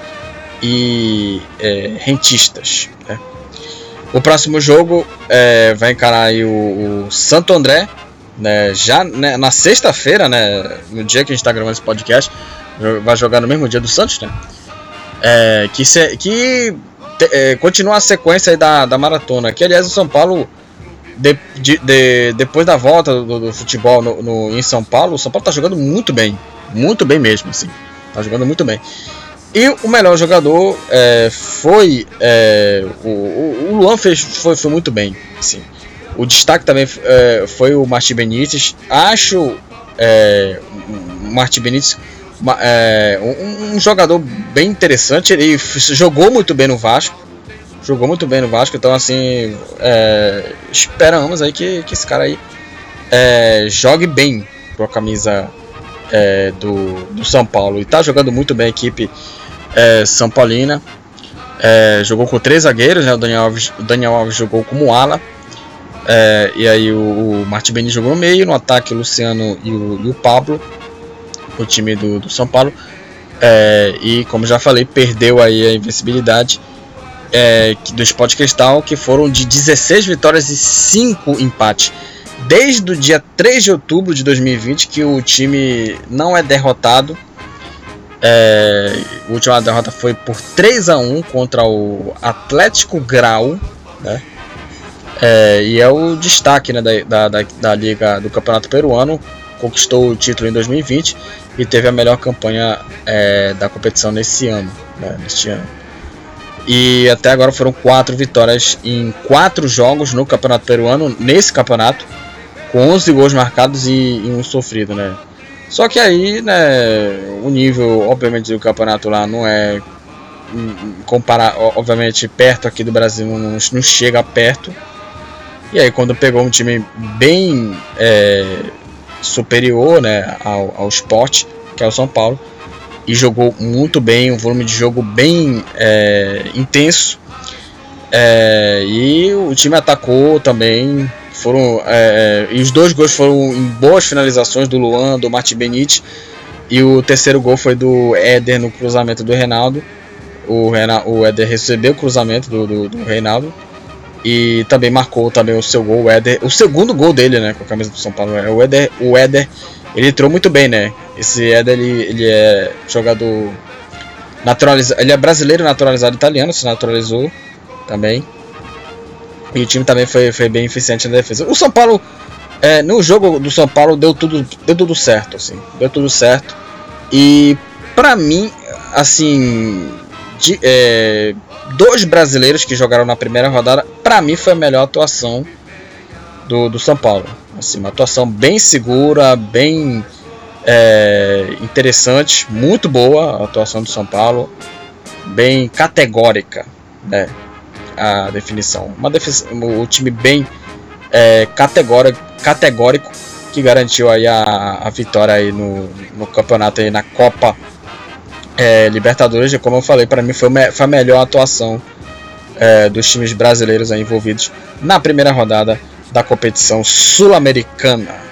e é, Rentistas. Né. O próximo jogo é, vai encarar aí o, o Santo André, né, já né, na sexta-feira, né, no dia que a gente está gravando esse podcast, vai jogar no mesmo dia do Santos, né? É, que se, que te, é, continua a sequência da, da maratona. Que aliás o São Paulo de, de, de, depois da volta do, do futebol no, no, em São Paulo, o São Paulo tá jogando muito bem. Muito bem mesmo, assim. Tá jogando muito bem. E o melhor jogador é, foi. É, o, o, Luan fez, foi, foi muito bem. Assim. O destaque também é, foi o Martin Benítez. Acho é, o Martin Benítez é, um, um, jogador bem interessante. Ele jogou muito bem no Vasco jogou muito bem no Vasco, então assim é, esperamos aí que, que esse cara aí é, jogue bem com a camisa é, do, do São Paulo e tá jogando muito bem a equipe é, São Paulina. É, jogou com três zagueiros, né? o, Daniel Alves, Daniel Alves jogou como ala. É, e aí o, o Martin Beni jogou no meio, no ataque o Luciano e o, e o Pablo, o time do, do São Paulo. e como já falei, perdeu aí a invencibilidade é, do Sport Cristal, que foram de 16 vitórias e 5 empates. Desde o dia 3 de outubro de 2020 que o time não é derrotado. É, a última derrota foi por 3 a 1 contra o Atlético Grau. Né? É, e é o destaque né, da, da, da, Liga do Campeonato Peruano. Conquistou o título em 2020 e teve a melhor campanha é, da competição nesse ano. Né, neste ano. E até agora foram quatro vitórias em quatro jogos no Campeonato Peruano, nesse campeonato, com 11 gols marcados e, e um sofrido, né? Só que aí, né, o nível, obviamente, do campeonato lá não é comparar, obviamente, perto aqui do Brasil, não, não chega perto. E aí, quando pegou um time bem é, superior, né, ao, ao esporte, que é o São Paulo, e jogou muito bem, um volume de jogo bem é, intenso. É, e o time atacou também. Foram, é, é, e os dois gols foram em boas finalizações do Luan, do Martin Benite. E o terceiro gol foi do Éder no cruzamento do Reinaldo. O, Reinaldo, o Éder recebeu o cruzamento do, do, do Reinaldo. E também marcou também o seu gol, o Éder. O segundo gol dele, né? Com a camisa do São Paulo. É o Éder, o Éder ele entrou muito bem, né? Esse Eder, ele, ele é jogador naturalizado, ele é brasileiro naturalizado italiano, se naturalizou também. E o time também foi, foi bem eficiente na defesa. O São Paulo, é, no jogo do São Paulo, deu tudo, deu tudo certo, assim, deu tudo certo. E Para mim, assim, de, é, dois brasileiros que jogaram na primeira rodada, para mim foi a melhor atuação do, do São Paulo. Assim, uma atuação bem segura, bem é, interessante, muito boa a atuação do São Paulo, bem categórica, né? A definição, uma definição, o time bem é, categórico, categórico que garantiu aí a, a vitória aí no, no campeonato aí na Copa é, Libertadores, como eu falei, para mim foi, foi, a melhor atuação é, dos times brasileiros envolvidos na primeira rodada da competição sul-americana.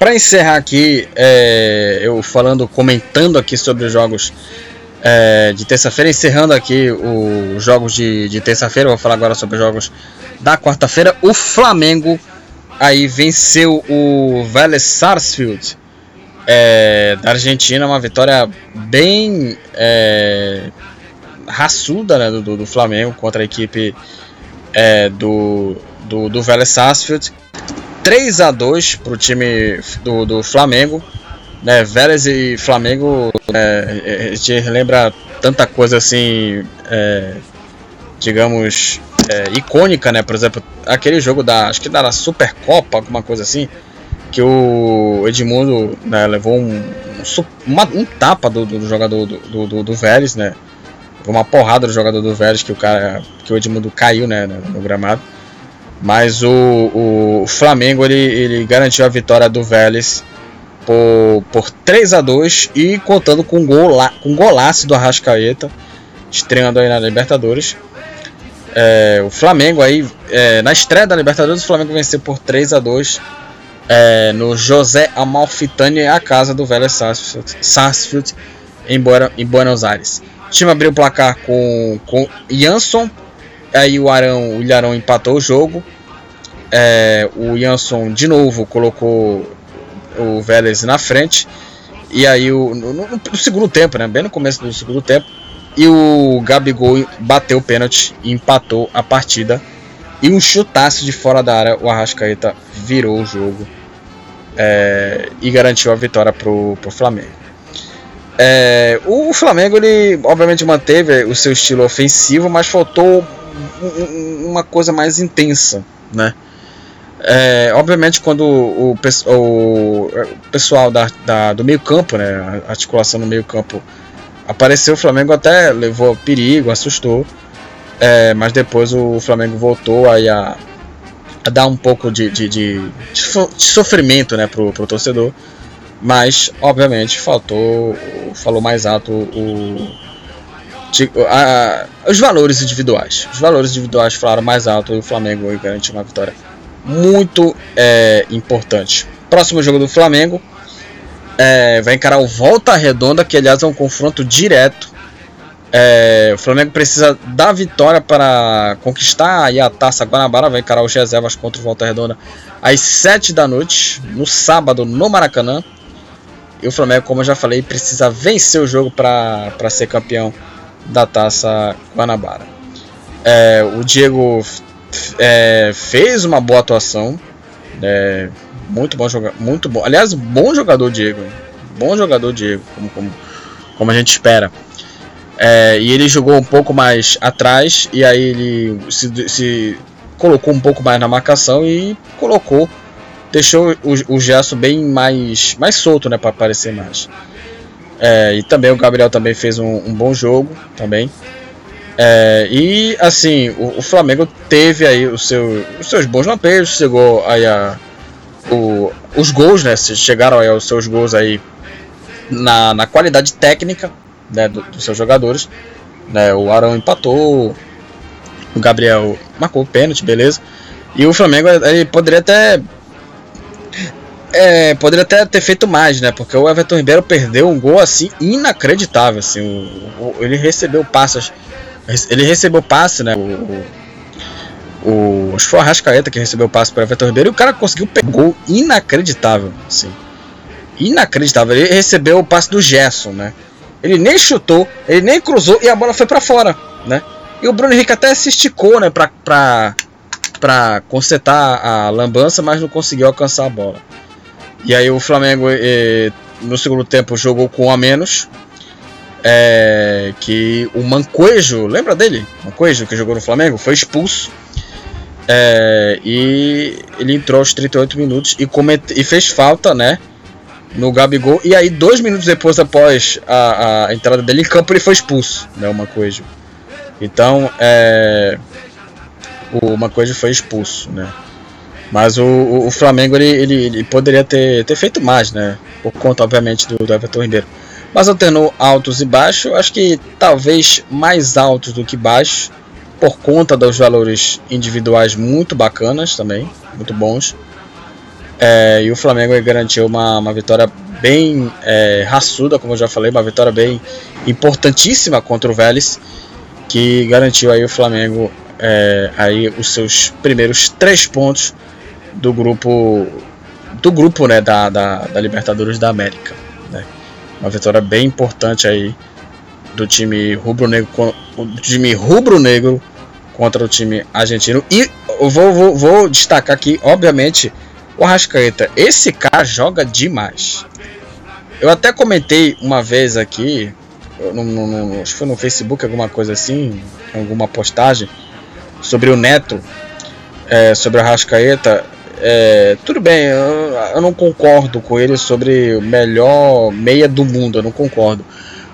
Para encerrar aqui, é, eu falando, comentando aqui sobre os jogos é, de terça-feira, encerrando aqui os jogos de, de terça-feira, vou falar agora sobre os jogos da quarta-feira. O Flamengo aí venceu o Vélez Sarsfield é, da Argentina, uma vitória bem é, raçuda né, do, do, Flamengo contra a equipe é, do, do, do Vélez Sarsfield. 3 a 2 para o time do, do Flamengo. Né, Vélez e Flamengo, é, a gente lembra tanta coisa assim, é, digamos, é, icônica, né? Por exemplo, aquele jogo da, acho que da Supercopa, alguma coisa assim, que o Edmundo né, levou um, um, uma, um tapa do, do jogador do, do, do, Vélez, né? Uma porrada do jogador do Vélez que o cara, que o Edmundo caiu, né, no gramado. Mas o, o Flamengo ele, ele garantiu a vitória do Vélez por, por 3 a 2 e contando com, gol, com golaço do Arrascaeta, estreando aí na Libertadores. É, o Flamengo aí, é, na estreia da Libertadores, o Flamengo venceu por 3 a 2 é, no José Amalfitani, a casa do Vélez Sarsfield, Sarsfield em, em Buenos Aires. O time abriu o placar com, com Jansson Aí o Arão, o Ilharão empatou o jogo. É, o Jansson de novo colocou o Vélez na frente. E aí o, no, no, segundo tempo, né, bem no começo do segundo tempo, e o Gabigol bateu o pênalti e empatou a partida. E um chutaço de fora da área, o Arrascaeta virou o jogo é, e garantiu a vitória pro, pro Flamengo. É, o Flamengo ele obviamente manteve o seu estilo ofensivo, mas faltou uma coisa mais intensa, né? É, obviamente quando o, o, o pessoal da, da, do meio campo, né, a articulação no meio campo apareceu, o Flamengo até levou perigo, assustou, é, mas depois o Flamengo voltou aí a, a dar um pouco de, de, de, de sofrimento né, pro, pro torcedor, mas obviamente faltou, falou mais alto o a, os valores individuais. Os valores individuais falaram mais alto e o Flamengo garantiu uma vitória muito é, importante. Próximo jogo do Flamengo é, vai encarar o Volta Redonda, que aliás é um confronto direto. É, o Flamengo precisa da vitória para conquistar aí a taça Guanabara. Vai encarar os reservas contra o Volta Redonda às 7 da noite, no sábado, no Maracanã. E o Flamengo, como eu já falei, precisa vencer o jogo para ser campeão da Taça Guanabara. É, o Diego é, fez uma boa atuação, é, muito bom jogador, muito bom. Aliás, bom jogador Diego, bom jogador Diego, como, como, como a gente espera. É, e ele jogou um pouco mais atrás e aí ele se, se colocou um pouco mais na marcação e colocou, deixou o, o gesto bem mais, mais solto, né, para aparecer mais. É, e também o Gabriel também fez um, um bom jogo também. É, e assim, o, o, Flamengo teve aí o seu, os seus bons lampejos, chegou aí a, o, os gols, né? Chegaram aí aos seus gols aí na, na qualidade técnica né, do, dos seus jogadores. Né, o Arão empatou, o Gabriel marcou o pênalti, beleza. E o Flamengo ele poderia até é, poderia até ter feito mais, né? Porque o Everton Ribeiro perdeu um gol assim inacreditável. Assim, o, o, ele recebeu passes. Ele recebeu passe, né? O, o, acho que foi o Arrascaeta que recebeu o passe para Everton Ribeiro e o cara conseguiu pegar um gol inacreditável. Assim. inacreditável. Ele recebeu o passe do Gerson, né? Ele nem chutou, ele nem cruzou e a bola foi para fora, né? E o Bruno Henrique até se esticou, né, pra, pra consertar a lambança, mas não conseguiu alcançar a bola. E aí o Flamengo eh, no segundo tempo jogou com um a menos. É, que o Mancoejo, lembra dele? Mancoejo que jogou no Flamengo, foi expulso. É, e ele entrou aos 38 minutos e, comete, e fez falta, né? No Gabigol. E aí, dois minutos depois, após a, a entrada dele em campo, ele foi expulso, né? O Mancoejo. Então, é, o Mancoejo foi expulso, né? Mas o, o, Flamengo ele, ele, ele, poderia ter, ter feito mais, né? Por conta, obviamente, do, do Everton Ribeiro. Mas alternou altos e baixos, acho que talvez mais altos do que baixos, por conta dos valores individuais muito bacanas também, muito bons. É, e o Flamengo garantiu uma, uma vitória bem é, raçuda, como eu já falei, uma vitória bem importantíssima contra o Vélez, que garantiu aí o Flamengo é, aí os seus primeiros três pontos do grupo do grupo né, da, da, da Libertadores da América. Né? Uma vitória bem importante aí do time rubro-negro time rubro-negro contra o time argentino. E vou, vou, vou destacar aqui, obviamente, o Arrascaeta. Esse cara joga demais. Eu até comentei uma vez aqui, no, no, no, acho que foi no Facebook, alguma coisa assim, alguma postagem, sobre o Neto, é, sobre o Arrascaeta. É, tudo bem, eu, eu, não concordo com ele sobre o melhor meia do mundo, eu não concordo.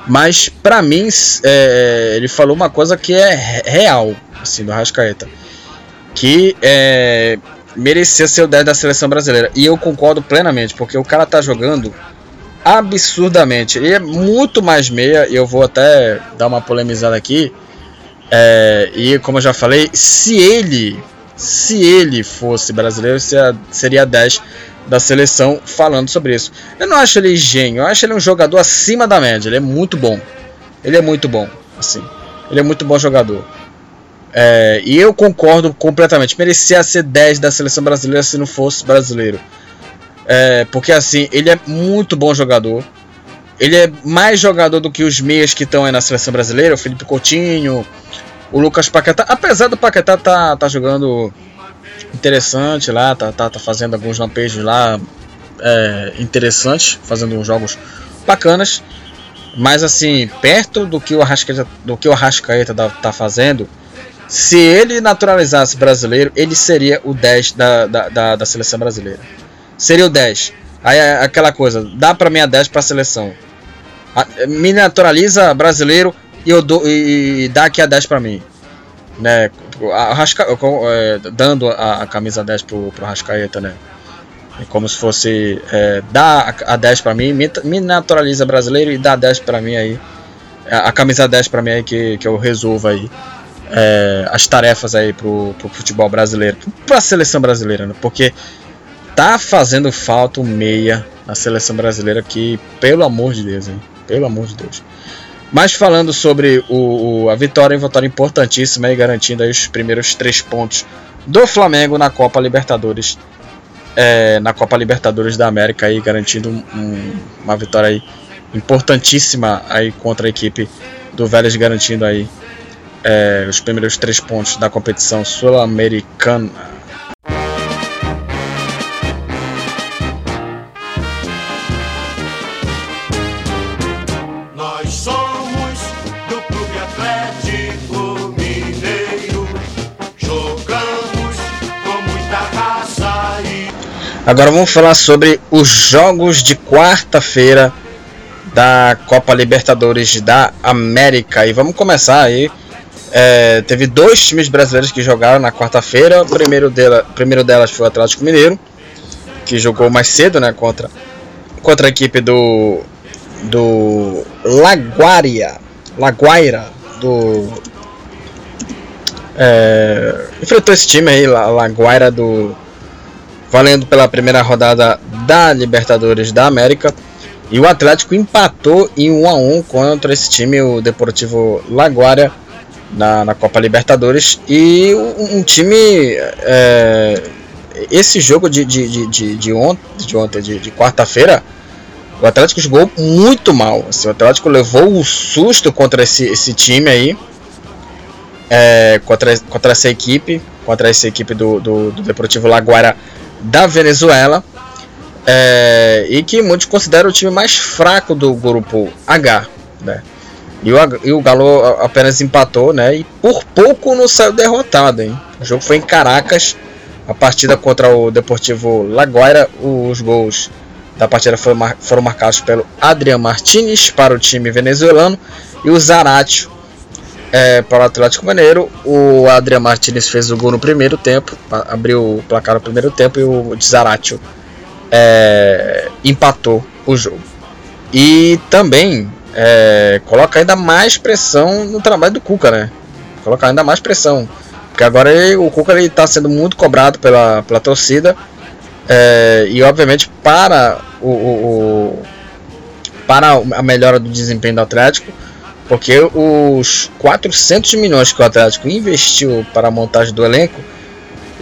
Mas para mim, é, ele falou uma coisa que é real, assim, do Arrascaeta. Que é, merecia ser o 10 da seleção brasileira. E eu concordo plenamente, porque o cara tá jogando absurdamente. Ele é muito mais meia, e eu vou até dar uma polemizada aqui. É, e como eu já falei, se ele se ele fosse brasileiro, seria 10 da seleção falando sobre isso. Eu não acho ele gênio, eu acho ele um jogador acima da média. Ele é muito bom. Ele é muito bom, assim. Ele é muito bom jogador. É, e eu concordo completamente. Merecia ser 10 da seleção brasileira se não fosse brasileiro. É, porque assim, ele é muito bom jogador. Ele é mais jogador do que os meias que estão aí na seleção brasileira, o Felipe Coutinho, o Lucas Paquetá, apesar do Paquetá tá, tá jogando interessante lá, tá, tá, tá fazendo alguns lampejos lá é, interessantes, fazendo jogos bacanas. Mas assim, perto do que o Arrascaeta, do que o Arrascaeta tá, tá fazendo, se ele naturalizasse brasileiro, ele seria o 10 da, da, da, da seleção brasileira. Seria o 10. Aí é aquela coisa, dá para mim a 10 para a seleção. Me naturaliza brasileiro, e, eu dou, e dá aqui a 10 para mim. Né? A é, dando a, a, camisa 10 pro, pro Rascaeta, né? É como se fosse é, dá a, a 10 para mim, me, naturaliza brasileiro e dá 10 para mim aí. A, a, camisa 10 para mim aí que, que eu resolvo aí. É, as tarefas aí pro, pro futebol brasileiro, pra seleção brasileira, né? Porque tá fazendo falta o meia na seleção brasileira que, pelo amor de Deus, hein? Pelo amor de Deus. Mas falando sobre o, o, a vitória, uma vitória importantíssima e garantindo os primeiros três pontos do Flamengo na Copa Libertadores, é, na Copa Libertadores da América, aí, garantindo um, uma vitória aí importantíssima aí contra a equipe do Vélez, garantindo aí é, os primeiros três pontos da competição sul-americana. Agora vamos falar sobre os jogos de quarta-feira da Copa Libertadores da América. E vamos começar aí. É, teve dois times brasileiros que jogaram na quarta-feira. O primeiro, dela, primeiro delas foi o Atlético Mineiro, que jogou mais cedo né, contra, contra a equipe do, do Laguaria. Laguaira do. É, enfrentou esse time aí, Laguaira do valendo pela primeira rodada da Libertadores da América. E o Atlético empatou em 1 a 1 contra esse time, o Deportivo Laguaria, na, na Copa Libertadores. E um, um time. É, esse jogo de, de, de, de, ontem, de, ontem, de, de quarta-feira, O Atlético jogou muito mal. Assim, o Atlético levou um susto contra esse, esse time aí. É, contra, contra essa equipe. Contra essa equipe do, do, do Deportivo Laguara da Venezuela. É, e que muitos consideram o time mais fraco do grupo H. Né? E o, e o Galo apenas empatou, né? E por pouco não saiu derrotado, hein? O jogo foi em Caracas. A partida contra o Deportivo Laguaira, os gols da partida foram, foram marcados pelo Adrian Martinez para o time venezuelano e o Zaratio é, para o Atlético Mineiro. O Adrian Martinez fez o gol no primeiro tempo, abriu o placar no primeiro tempo e o Zaratio é, empatou o jogo. E também é, coloca ainda mais pressão no trabalho do Cuca, né? Coloca ainda mais pressão. Porque agora ele, o Cuca está sendo muito cobrado pela, pela torcida. É, e obviamente para o, o, o, para a melhora do desempenho do Atlético, porque os 400 milhões que o Atlético investiu para a montagem do elenco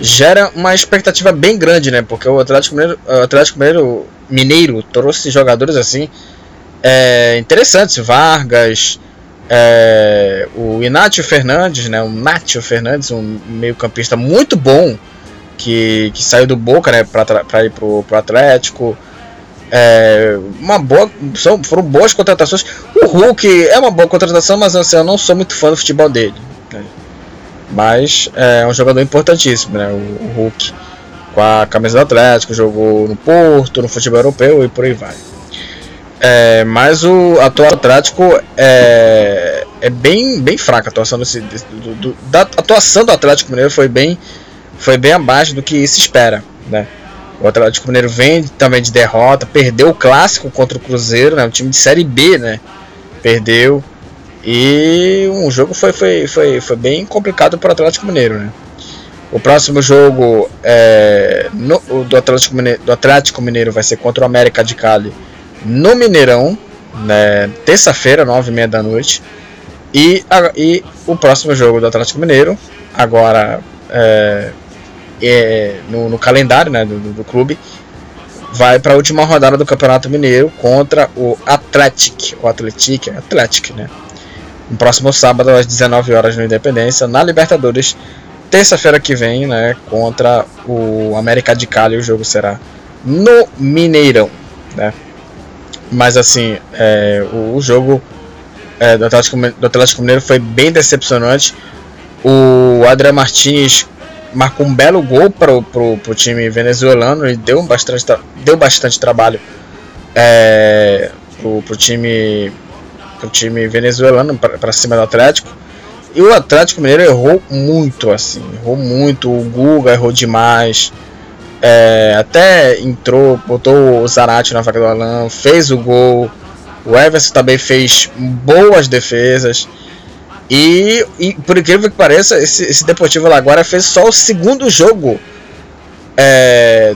gera uma expectativa bem grande, né? Porque o Atlético Mineiro, o Atlético Mineiro, Mineiro trouxe jogadores assim é, interessantes, Vargas, é, o Inácio Fernandes, né, o Nátio Fernandes, um meio-campista muito bom que, que saiu do Boca, né, para ir pro, pro Atlético. É, uma boa, são, foram boas contratações. O Hulk é uma boa contratação, mas assim, eu não sou muito fã do futebol dele. Né? Mas é um jogador importantíssimo, né, o, o Hulk com a camisa do Atlético, jogou no Porto, no futebol europeu e por aí vai. É, mas o atual Atlético é, é bem, bem fraca a atuação desse, do, do, da atuação do Atlético Mineiro foi bem, foi bem abaixo do que se espera, né? O Atlético Mineiro vem também de derrota, perdeu o clássico contra o Cruzeiro, né? Um time de série B, né? Perdeu e um jogo foi, foi, foi, foi bem complicado para o Atlético Mineiro, né? O próximo jogo é, no, do, Atlético Mineiro, do Atlético Mineiro vai ser contra o América de Cali no Mineirão, né, terça-feira, nove e meia da noite. E, a, e o próximo jogo do Atlético Mineiro, agora é, é, no, no, calendário né, do, do clube, vai para a última rodada do Campeonato Mineiro contra o Atlético, o Atlético, Atlético, né? No próximo sábado às 19 horas no Independência, na Libertadores, terça-feira que vem, né, contra o América de Cali, o jogo será no Mineirão, né? Mas assim, é, o, o, jogo é, do, Atlético, do Atlético Mineiro foi bem decepcionante. O Adrian Martins marcou um belo gol para o time venezuelano e deu bastante, deu bastante trabalho é, para o time, pro time venezuelano para cima do Atlético. E o Atlético Mineiro errou muito, assim, errou muito. O Guga errou demais. É, até entrou, botou o Zarate na vaga do Alan, fez o gol. O Everson também fez boas defesas. E, e por incrível que pareça, esse, esse Deportivo Laguara fez só o segundo jogo é,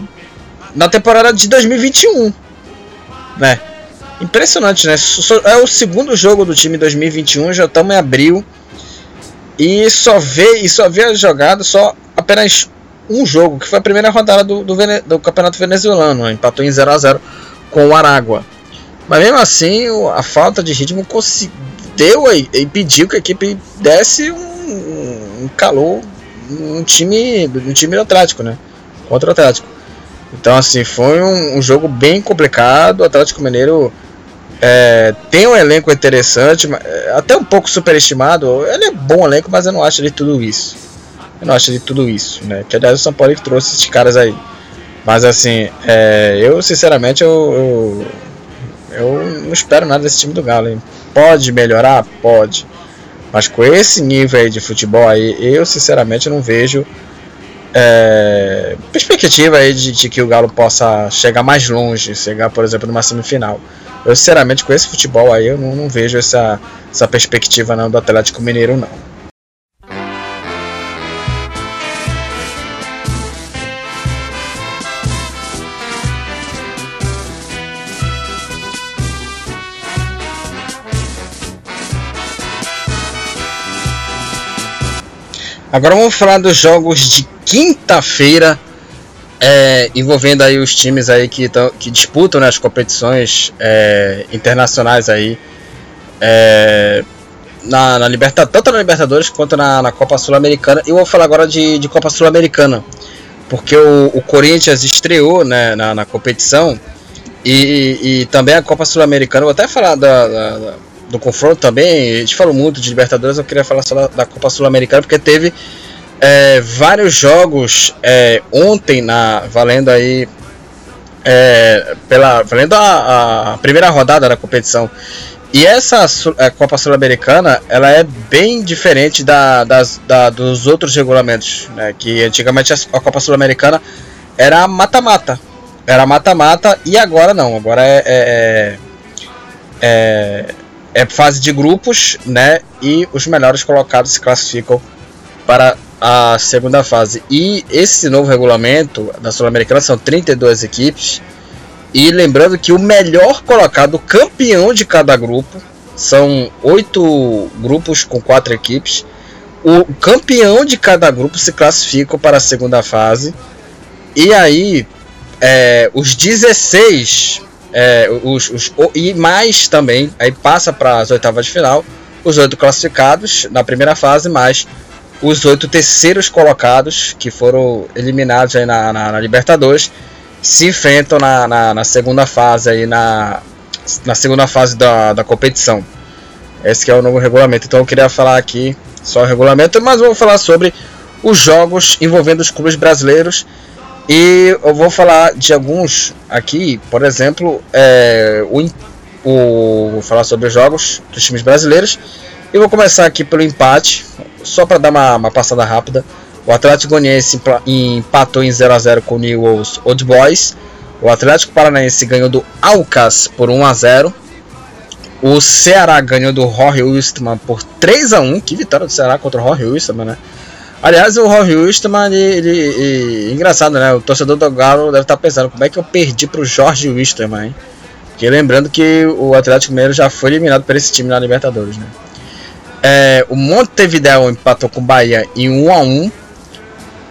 na temporada de 2021. Né? Impressionante, né? É o segundo jogo do time 2021, já estamos em abril. E só vê, e só vê jogada só apenas um jogo, que foi a primeira rodada do, do, do Campeonato Venezuelano, né? empatou em 0 a 0 com o Aragua. Mas mesmo assim, a falta de ritmo deu e impediu que a equipe desse um, um calor um time, um time do Atlético, né? Contra o Atlético. Então, assim, foi um, um jogo bem complicado. O Atlético Mineiro é, tem um elenco interessante, é, até um pouco superestimado. Ele é bom elenco, mas eu não acho ele tudo isso. Eu não acho de tudo isso, né? Que aliás o São Paulo que trouxe esses caras aí. Mas assim, é, eu sinceramente eu, eu, eu, não espero nada desse time do Galo. Hein? Pode melhorar? Pode. Mas com esse nível aí de futebol aí, eu sinceramente não vejo é, perspectiva aí de, de, que o Galo possa chegar mais longe, chegar, por exemplo, numa semifinal. Eu sinceramente com esse futebol aí eu não, não vejo essa, essa perspectiva não do Atlético Mineiro não. Agora vamos falar dos jogos de quinta-feira é, envolvendo aí os times aí que, tão, que disputam né, as competições é, internacionais aí é, na, na tanto na Libertadores quanto na, na Copa Sul-Americana. E vou falar agora de, de Copa Sul-Americana, porque o, o, Corinthians estreou né, na, na competição e, e, também a Copa Sul-Americana. Vou até falar da, da, do confronto também. A gente falou muito de Libertadores, eu queria falar só da, da Copa Sul-Americana, porque teve é, vários jogos é, ontem na valendo aí é, pela valendo a, a, primeira rodada da competição e essa a Copa Sul-Americana ela é bem diferente da, das, da, dos outros regulamentos né? que antigamente a Copa Sul-Americana era mata-mata era mata-mata e agora não agora é, é, é, é fase de grupos né e os melhores colocados se classificam para a segunda fase. E esse novo regulamento da Sul-Americana são 32 equipes. E lembrando que o melhor colocado, campeão de cada grupo, são oito grupos com quatro equipes. O campeão de cada grupo se classifica para a segunda fase. E aí, é, os 16, é, os, os, e mais também, aí passa para as oitavas de final. Os oito classificados na primeira fase, mais os oito terceiros colocados que foram eliminados aí na, na, na Libertadores se enfrentam na, na, na, segunda fase aí na, na segunda fase da, da competição. Esse é o novo regulamento. Então eu queria falar aqui só o regulamento, mas vou falar sobre os jogos envolvendo os clubes brasileiros e eu vou falar de alguns aqui, por exemplo, é, o, o vou falar sobre os jogos dos times brasileiros. E vou começar aqui pelo empate só para dar uma, uma, passada rápida, o Atlético Goianiense empatou em 0 a 0 com o Newell's Old Boys. O Atlético Paranaense ganhou do Alcas por 1 a 0. O Ceará ganhou do Rory Wilstermann por 3 a 1. Que vitória do Ceará contra o Rory Wilstermann, né? Aliás, o Rory Wilstermann, ele, ele, ele, engraçado, né? O torcedor do Galo deve estar pensando como é que eu perdi para o Jorge Wilstermann, hein? Porque lembrando que o Atlético Mineiro já foi eliminado por esse time na Libertadores, né? É, o Montevideo empatou com o Bahia em 1 a 1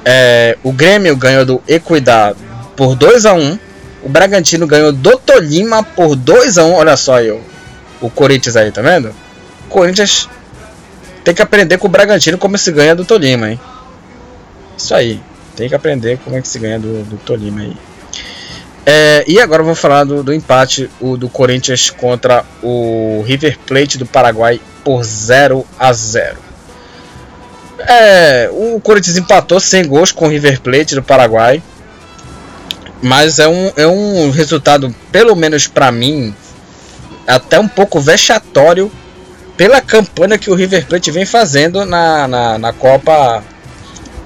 é, O Grêmio ganhou do Equidad por 2 a 1 O Bragantino ganhou do Tolima por 2 a 1 Olha só aí, o Corinthians aí, tá vendo? O Corinthians tem que aprender com o Bragantino como se ganha do Tolima, hein? Isso aí. Tem que aprender como é que se ganha do, do Tolima aí. É, e agora vou falar do, do empate o, do Corinthians contra o River Plate do Paraguai por 0 a 0. É, o Corinthians empatou sem gols com o River Plate do Paraguai. Mas é um, é um resultado, pelo menos para mim, até um pouco vexatório pela campanha que o River Plate vem fazendo na, na, na Copa.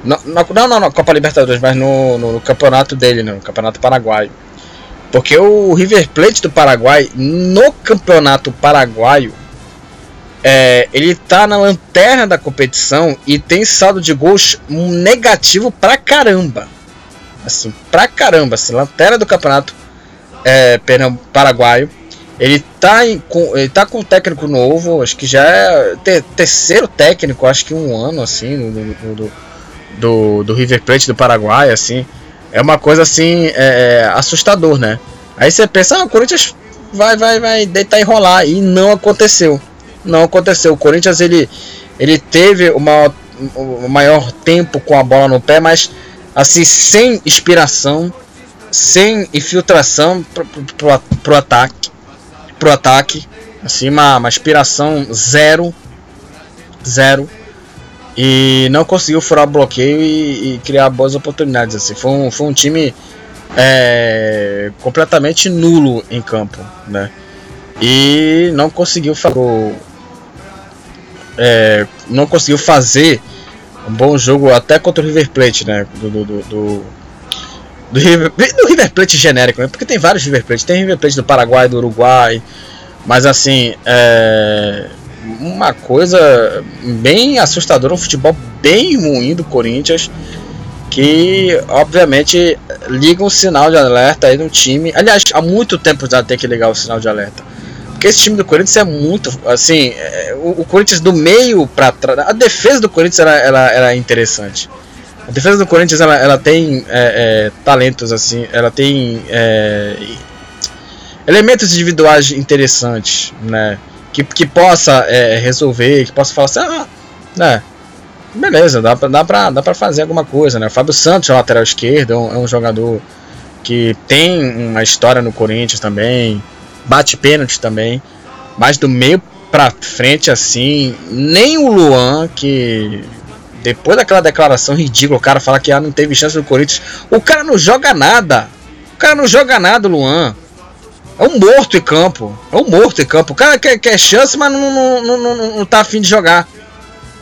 Na, na, não, não, na Copa Libertadores, mas no, no, no campeonato dele, no Campeonato Paraguaio. Porque o River Plate do Paraguai, no Campeonato Paraguaio, é, ele tá na lanterna da competição e tem saldo de gols negativo pra caramba. Assim, pra caramba. Assim, lanterna do campeonato é, paraguaio. Ele tá, em, com, ele tá com um técnico novo, acho que já é ter, terceiro técnico, acho que um ano, assim, do, do, do, do River Plate do Paraguai, assim. É uma coisa, assim, é, é assustador, né? Aí você pensa, ah, o Corinthians vai, vai, vai deitar e rolar. E não aconteceu não aconteceu. O Corinthians ele, ele teve o maior, o maior tempo com a bola no pé, mas assim sem inspiração, sem infiltração pro, pro, pro ataque, pro ataque, assim uma, uma inspiração zero, zero e não conseguiu furar bloqueio e, e, criar boas oportunidades. Assim, foi um, foi um time é, completamente nulo em campo, né? E não conseguiu fazer é, não conseguiu fazer um bom jogo até contra o River Plate, né? Do, do, do, do, River, do River Plate genérico, né? Porque tem vários River Plate. Tem River Plate do Paraguai, do Uruguai. Mas assim, é uma coisa bem assustadora, um futebol bem ruim do Corinthians. Que obviamente liga um sinal de alerta aí no time. Aliás, há muito tempo já tem que ligar o sinal de alerta porque esse time do Corinthians é muito. Assim, é, o, o, Corinthians do meio para trás. A defesa do Corinthians era, era, era interessante. A defesa do Corinthians ela, ela tem é, é, talentos assim, ela tem é, elementos individuais interessantes, né? Que, que possa é, resolver, que possa falar assim, ah, né? Beleza, dá pra, dá, pra, dá pra fazer alguma coisa, né? O Fábio Santos, lateral esquerdo, é um, é um jogador que tem uma história no Corinthians também, bate pênalti também, mas do meio pra frente assim, nem o Luan, que depois daquela declaração ridícula, o cara fala que ah, não teve chance no Corinthians, o cara não joga nada, o cara não joga nada, Luan. É um morto em campo. É um morto em campo. O cara quer, quer chance, mas não, não, não, não, não tá afim de jogar.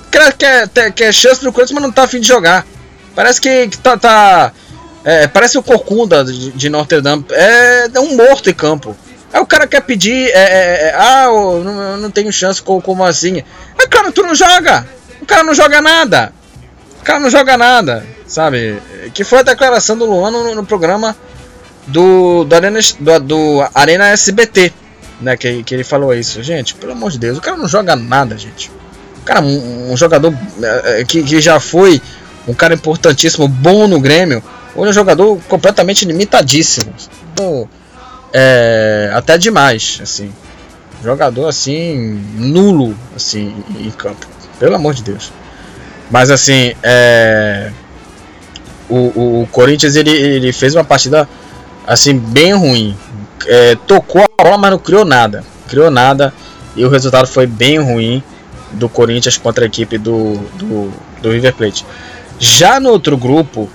O cara quer, quer chance no Corinthians, mas não tá afim de jogar. Parece que, que tá, tá é, parece o Corcunda de, de Notre Dame. É, é, um morto em campo. Aí o cara quer pedir. É, é, é ah, eu não, eu não, tenho chance, como assim? Aí, cara, tu não joga. Cara não joga nada. O cara não joga nada, sabe? Que foi a declaração do Luan no, no programa do, do, Arena, do, do Arena SBT. Né, que, que ele falou isso. Gente, pelo amor de Deus, o cara não joga nada, gente. O cara, um, um jogador é, que, que já foi um cara importantíssimo, bom no Grêmio Hoje é um jogador completamente limitadíssimo. Então, é, até demais, assim. Jogador assim, nulo assim, em campo. Pelo amor de Deus. Mas assim, é, o, o, Corinthians ele, ele fez uma partida assim bem ruim. É, tocou a bola, mas não criou nada. Criou nada e o resultado foi bem ruim do Corinthians contra a equipe do, do, do River Plate. Já no outro grupo,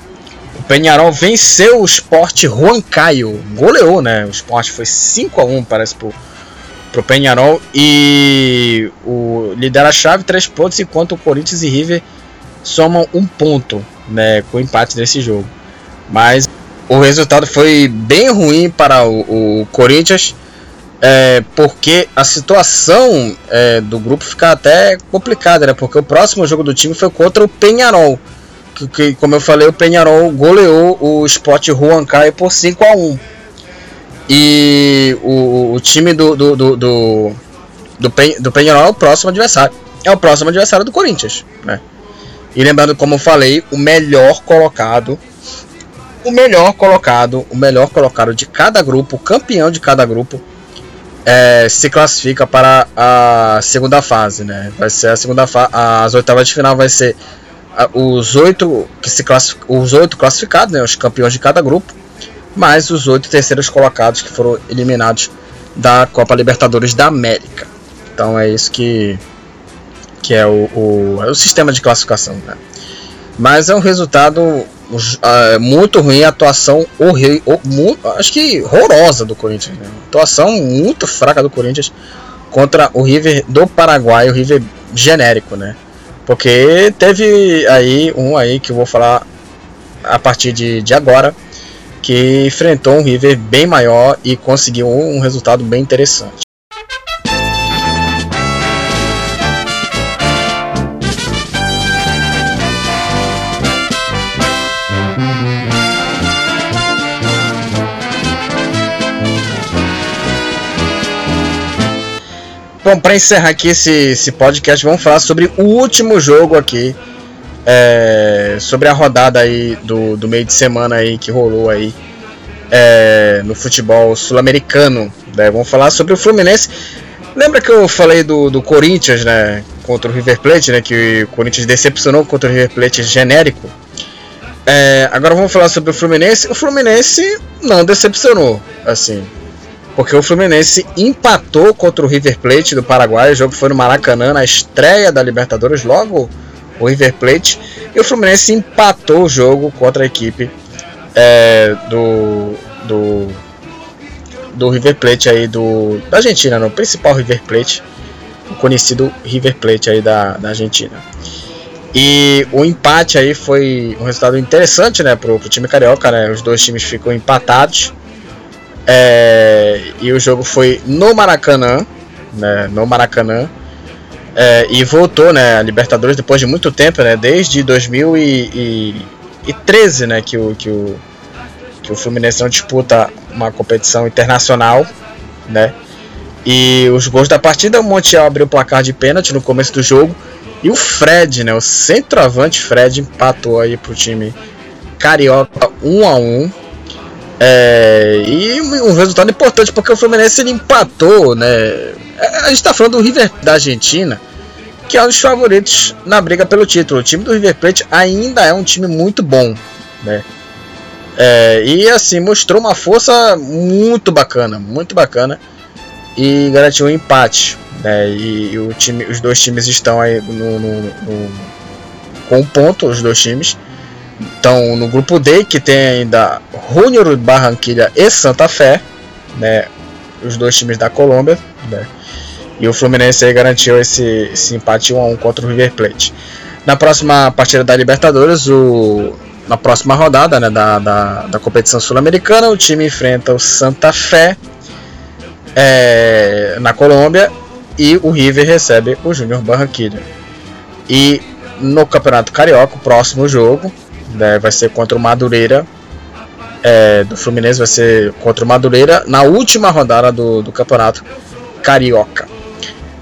Penharol venceu o Sport Caio, Goleou, né? O Sport foi 5 a 1 parece, pro, pro Penharol. E o lidera a chave, 3 pontos, enquanto o Corinthians e River somam um ponto, né? Com o empate desse jogo. Mas o resultado foi bem ruim para o, o Corinthians. É, porque a situação é, do grupo fica até complicada, né? Porque o próximo jogo do time foi contra o Penharol que, que, como eu falei, o Penharol goleou o Sport Huancaio por 5 a 1 E o, o time do, do, do, do, do, Pen, do Penharol é o próximo adversário. É o próximo adversário do Corinthians. Né? E lembrando, como eu falei, o melhor colocado. O melhor colocado, o melhor colocado de cada grupo, o campeão de cada grupo, é, se classifica para a segunda fase, né? Vai ser a segunda fase, as oitavas de final vai ser os oito que se os oito classificados, né, os campeões de cada grupo, mais os oito terceiros colocados que foram eliminados da Copa Libertadores da América. Então é isso que que é o, o, é o sistema de classificação, né? Mas é um resultado uh, muito ruim, a atuação horrível, acho que horrorosa do Corinthians, né? atuação muito fraca do Corinthians contra o River do Paraguai, o River genérico, né? Porque teve aí um aí que eu vou falar a partir de, de agora, que enfrentou um River bem maior e conseguiu um resultado bem interessante. Bom, para encerrar aqui esse, esse podcast, vamos falar sobre o último jogo aqui. É, sobre a rodada aí do, do meio de semana aí que rolou aí é, no futebol sul-americano. Né? Vamos falar sobre o Fluminense. Lembra que eu falei do, do Corinthians, né? Contra o River Plate, né? Que o Corinthians decepcionou contra o River Plate genérico. É, agora vamos falar sobre o Fluminense. O Fluminense não decepcionou, assim. Porque o Fluminense empatou contra o River Plate do Paraguai. O jogo foi no Maracanã, na estreia da Libertadores, logo o River Plate. E o Fluminense empatou o jogo contra a equipe é, do, do, do River Plate aí do, da Argentina, no principal River Plate, o conhecido River Plate aí da, da Argentina. E o empate aí foi um resultado interessante, né, pro, time carioca, né? Os dois times ficam empatados. É, e o jogo foi no Maracanã, né, no Maracanã. É, e voltou, né, a Libertadores depois de muito tempo, né, desde 2013, né, que o, que o, que o Fluminense não disputa uma competição internacional, né. E os gols da partida, o Montiel abriu o placar de pênalti no começo do jogo E o Fred, né, o centroavante Fred empatou aí pro time carioca 1 a 1. É, e um resultado importante porque o Fluminense ele empatou, né? É, a gente tá falando do River da Argentina, que é um dos favoritos na briga pelo título. O time do River Plate ainda é um time muito bom, né? É, e assim, mostrou uma força muito bacana, muito bacana. E garantiu um empate. Né? E, e, time, os dois times estão aí no, no, no, com um ponto, os dois times. Então, no grupo D, que tem ainda Junior Barranquilla e Santa Fé, né? Os dois times da Colômbia, né? E o Fluminense garantiu esse, esse empate 1 a 1 contra o River Plate. Na próxima partida da Libertadores, o, na próxima rodada né, da, da, da competição sul-americana, o time enfrenta o Santa Fé é, na Colômbia e o River recebe o Júnior Barranquilla. E no Campeonato Carioca, o próximo jogo né, vai ser contra o Madureira. É, do Fluminense vai ser contra o Madureira na última rodada do, do Campeonato Carioca.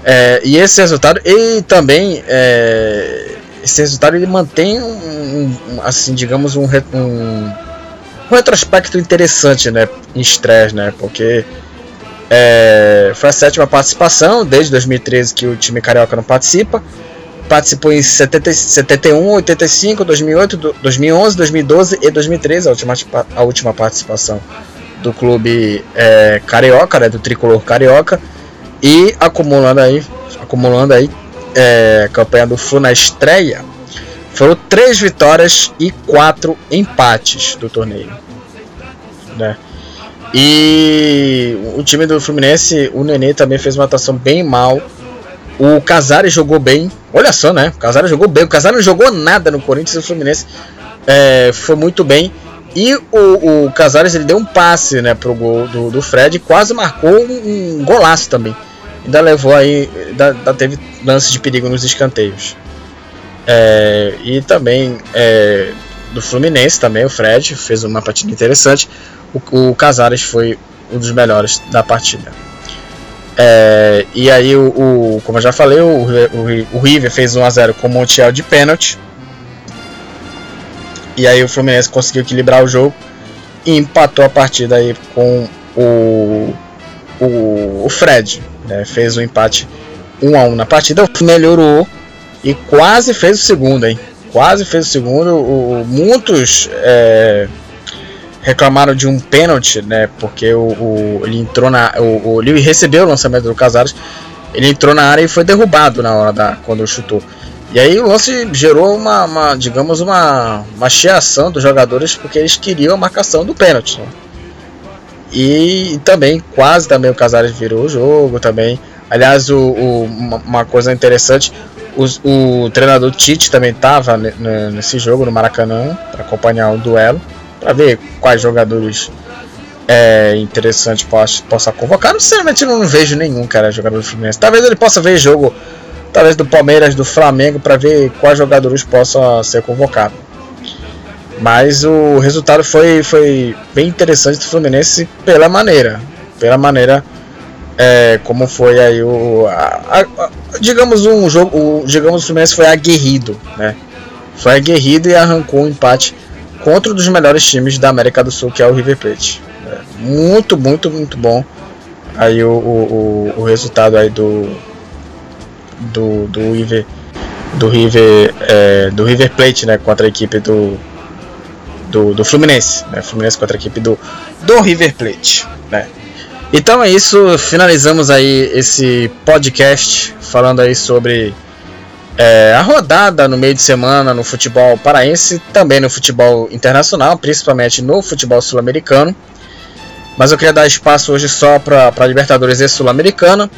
É, e esse resultado, e também é, esse resultado ele mantém um, um assim, digamos, um, um, um, retrospecto interessante, né, em estresse, né, porque é, foi a sétima participação desde 2013 que o time carioca não participa. Participou em 70, 71, 85, 2008, 2011, 2012 e 2013, a última, a última participação do clube é, carioca, né, do tricolor carioca, e acumulando aí, acumulando aí é, campanha do Flu na estreia, foram três vitórias e quatro empates do torneio. Né? E o time do Fluminense, o Nenê também fez uma atuação bem mal. O Casares jogou bem. Olha só, né? O Casares jogou bem. O Casares não jogou nada no Corinthians e o Fluminense é, foi muito bem. E o, o Casares ele deu um passe né, pro gol do, do Fred quase marcou um, um golaço também ainda levou aí, ainda teve lance de perigo nos escanteios. É, e também é, do Fluminense também, o Fred fez uma partida interessante. O, o Casares foi um dos melhores da partida. É, e aí, o, o, como eu já falei, o, o, o River fez 1x0 com o Montiel de pênalti. E aí o Fluminense conseguiu equilibrar o jogo e empatou a partida aí com o, o, o Fred né, fez o um empate 1 a 1 na partida, melhorou e quase fez o segundo, hein? Quase fez o segundo. O, muitos é, reclamaram de um pênalti, né? Porque o, o ele entrou na, o, o Liu recebeu o lançamento do Casares, ele entrou na área e foi derrubado na hora da quando chutou. E aí o lance gerou uma, uma digamos uma, uma dos jogadores porque eles queriam a marcação do pênalti. Né? E também, quase também o Casares virou o jogo também. Aliás, o, o uma coisa interessante, o, o treinador Tite também estava nesse jogo no Maracanã para acompanhar o duelo, para ver quais jogadores é interessante possa, possa convocar. Sinceramente, não vejo nenhum cara jogador do Fluminense. Talvez ele possa ver jogo, talvez do Palmeiras, do Flamengo, para ver quais jogadores possam ser convocados. Mas o resultado foi, foi bem interessante do Fluminense pela maneira. Pela maneira é, como foi aí o. A, a, digamos um jogo. O, digamos o Fluminense foi aguerrido, né? Foi aguerrido e arrancou um empate contra um dos melhores times da América do Sul, que é o River Plate. É, muito, muito, muito bom. Aí o, o, o resultado aí do. Do, do River. Do River, é, do River Plate, né? Contra a equipe do, do, do Fluminense, né? Fluminense contra a equipe do, do River Plate, né? Então é isso, finalizamos aí esse podcast falando aí sobre é, a rodada no meio de semana no futebol paraense, também no futebol internacional, principalmente no futebol sul-americano. Mas eu queria dar espaço hoje só para Libertadores e Sul-Americano.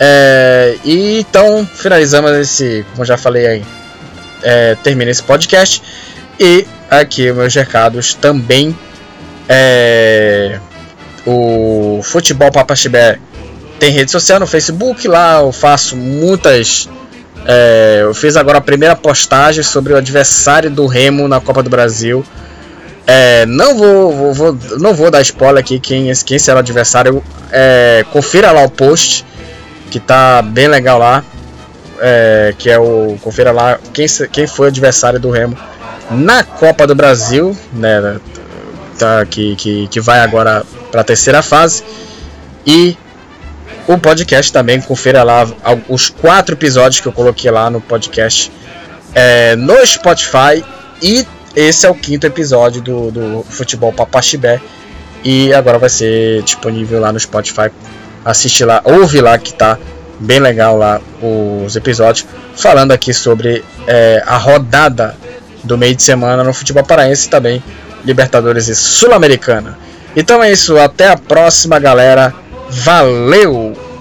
É, e então finalizamos esse, como já falei aí, é, termina esse podcast. E aqui meus recados também. É, o Futebol Papaxibé tem rede social no Facebook, lá eu faço muitas. É, eu fiz agora a primeira postagem sobre o adversário do Remo na Copa do Brasil. É, não vou, vou, vou, não vou dar spoiler aqui quem, quem será o adversário. É, confira lá o post que tá bem legal lá. é, que é o. Confira lá quem, quem foi adversário do Remo na Copa do Brasil, né? Tá, que, que, que vai agora para a terceira fase. E o podcast também, confira lá os quatro episódios que eu coloquei lá no podcast é, no Spotify. E esse é o quinto episódio do, do Futebol Papaxibé. E agora vai ser disponível lá no Spotify. Assiste lá, ouve lá que tá bem legal lá os episódios. Falando aqui sobre é, a rodada do meio de semana no futebol paraense também. Libertadores e Sul-Americana. Então é isso, até a próxima, galera. Valeu!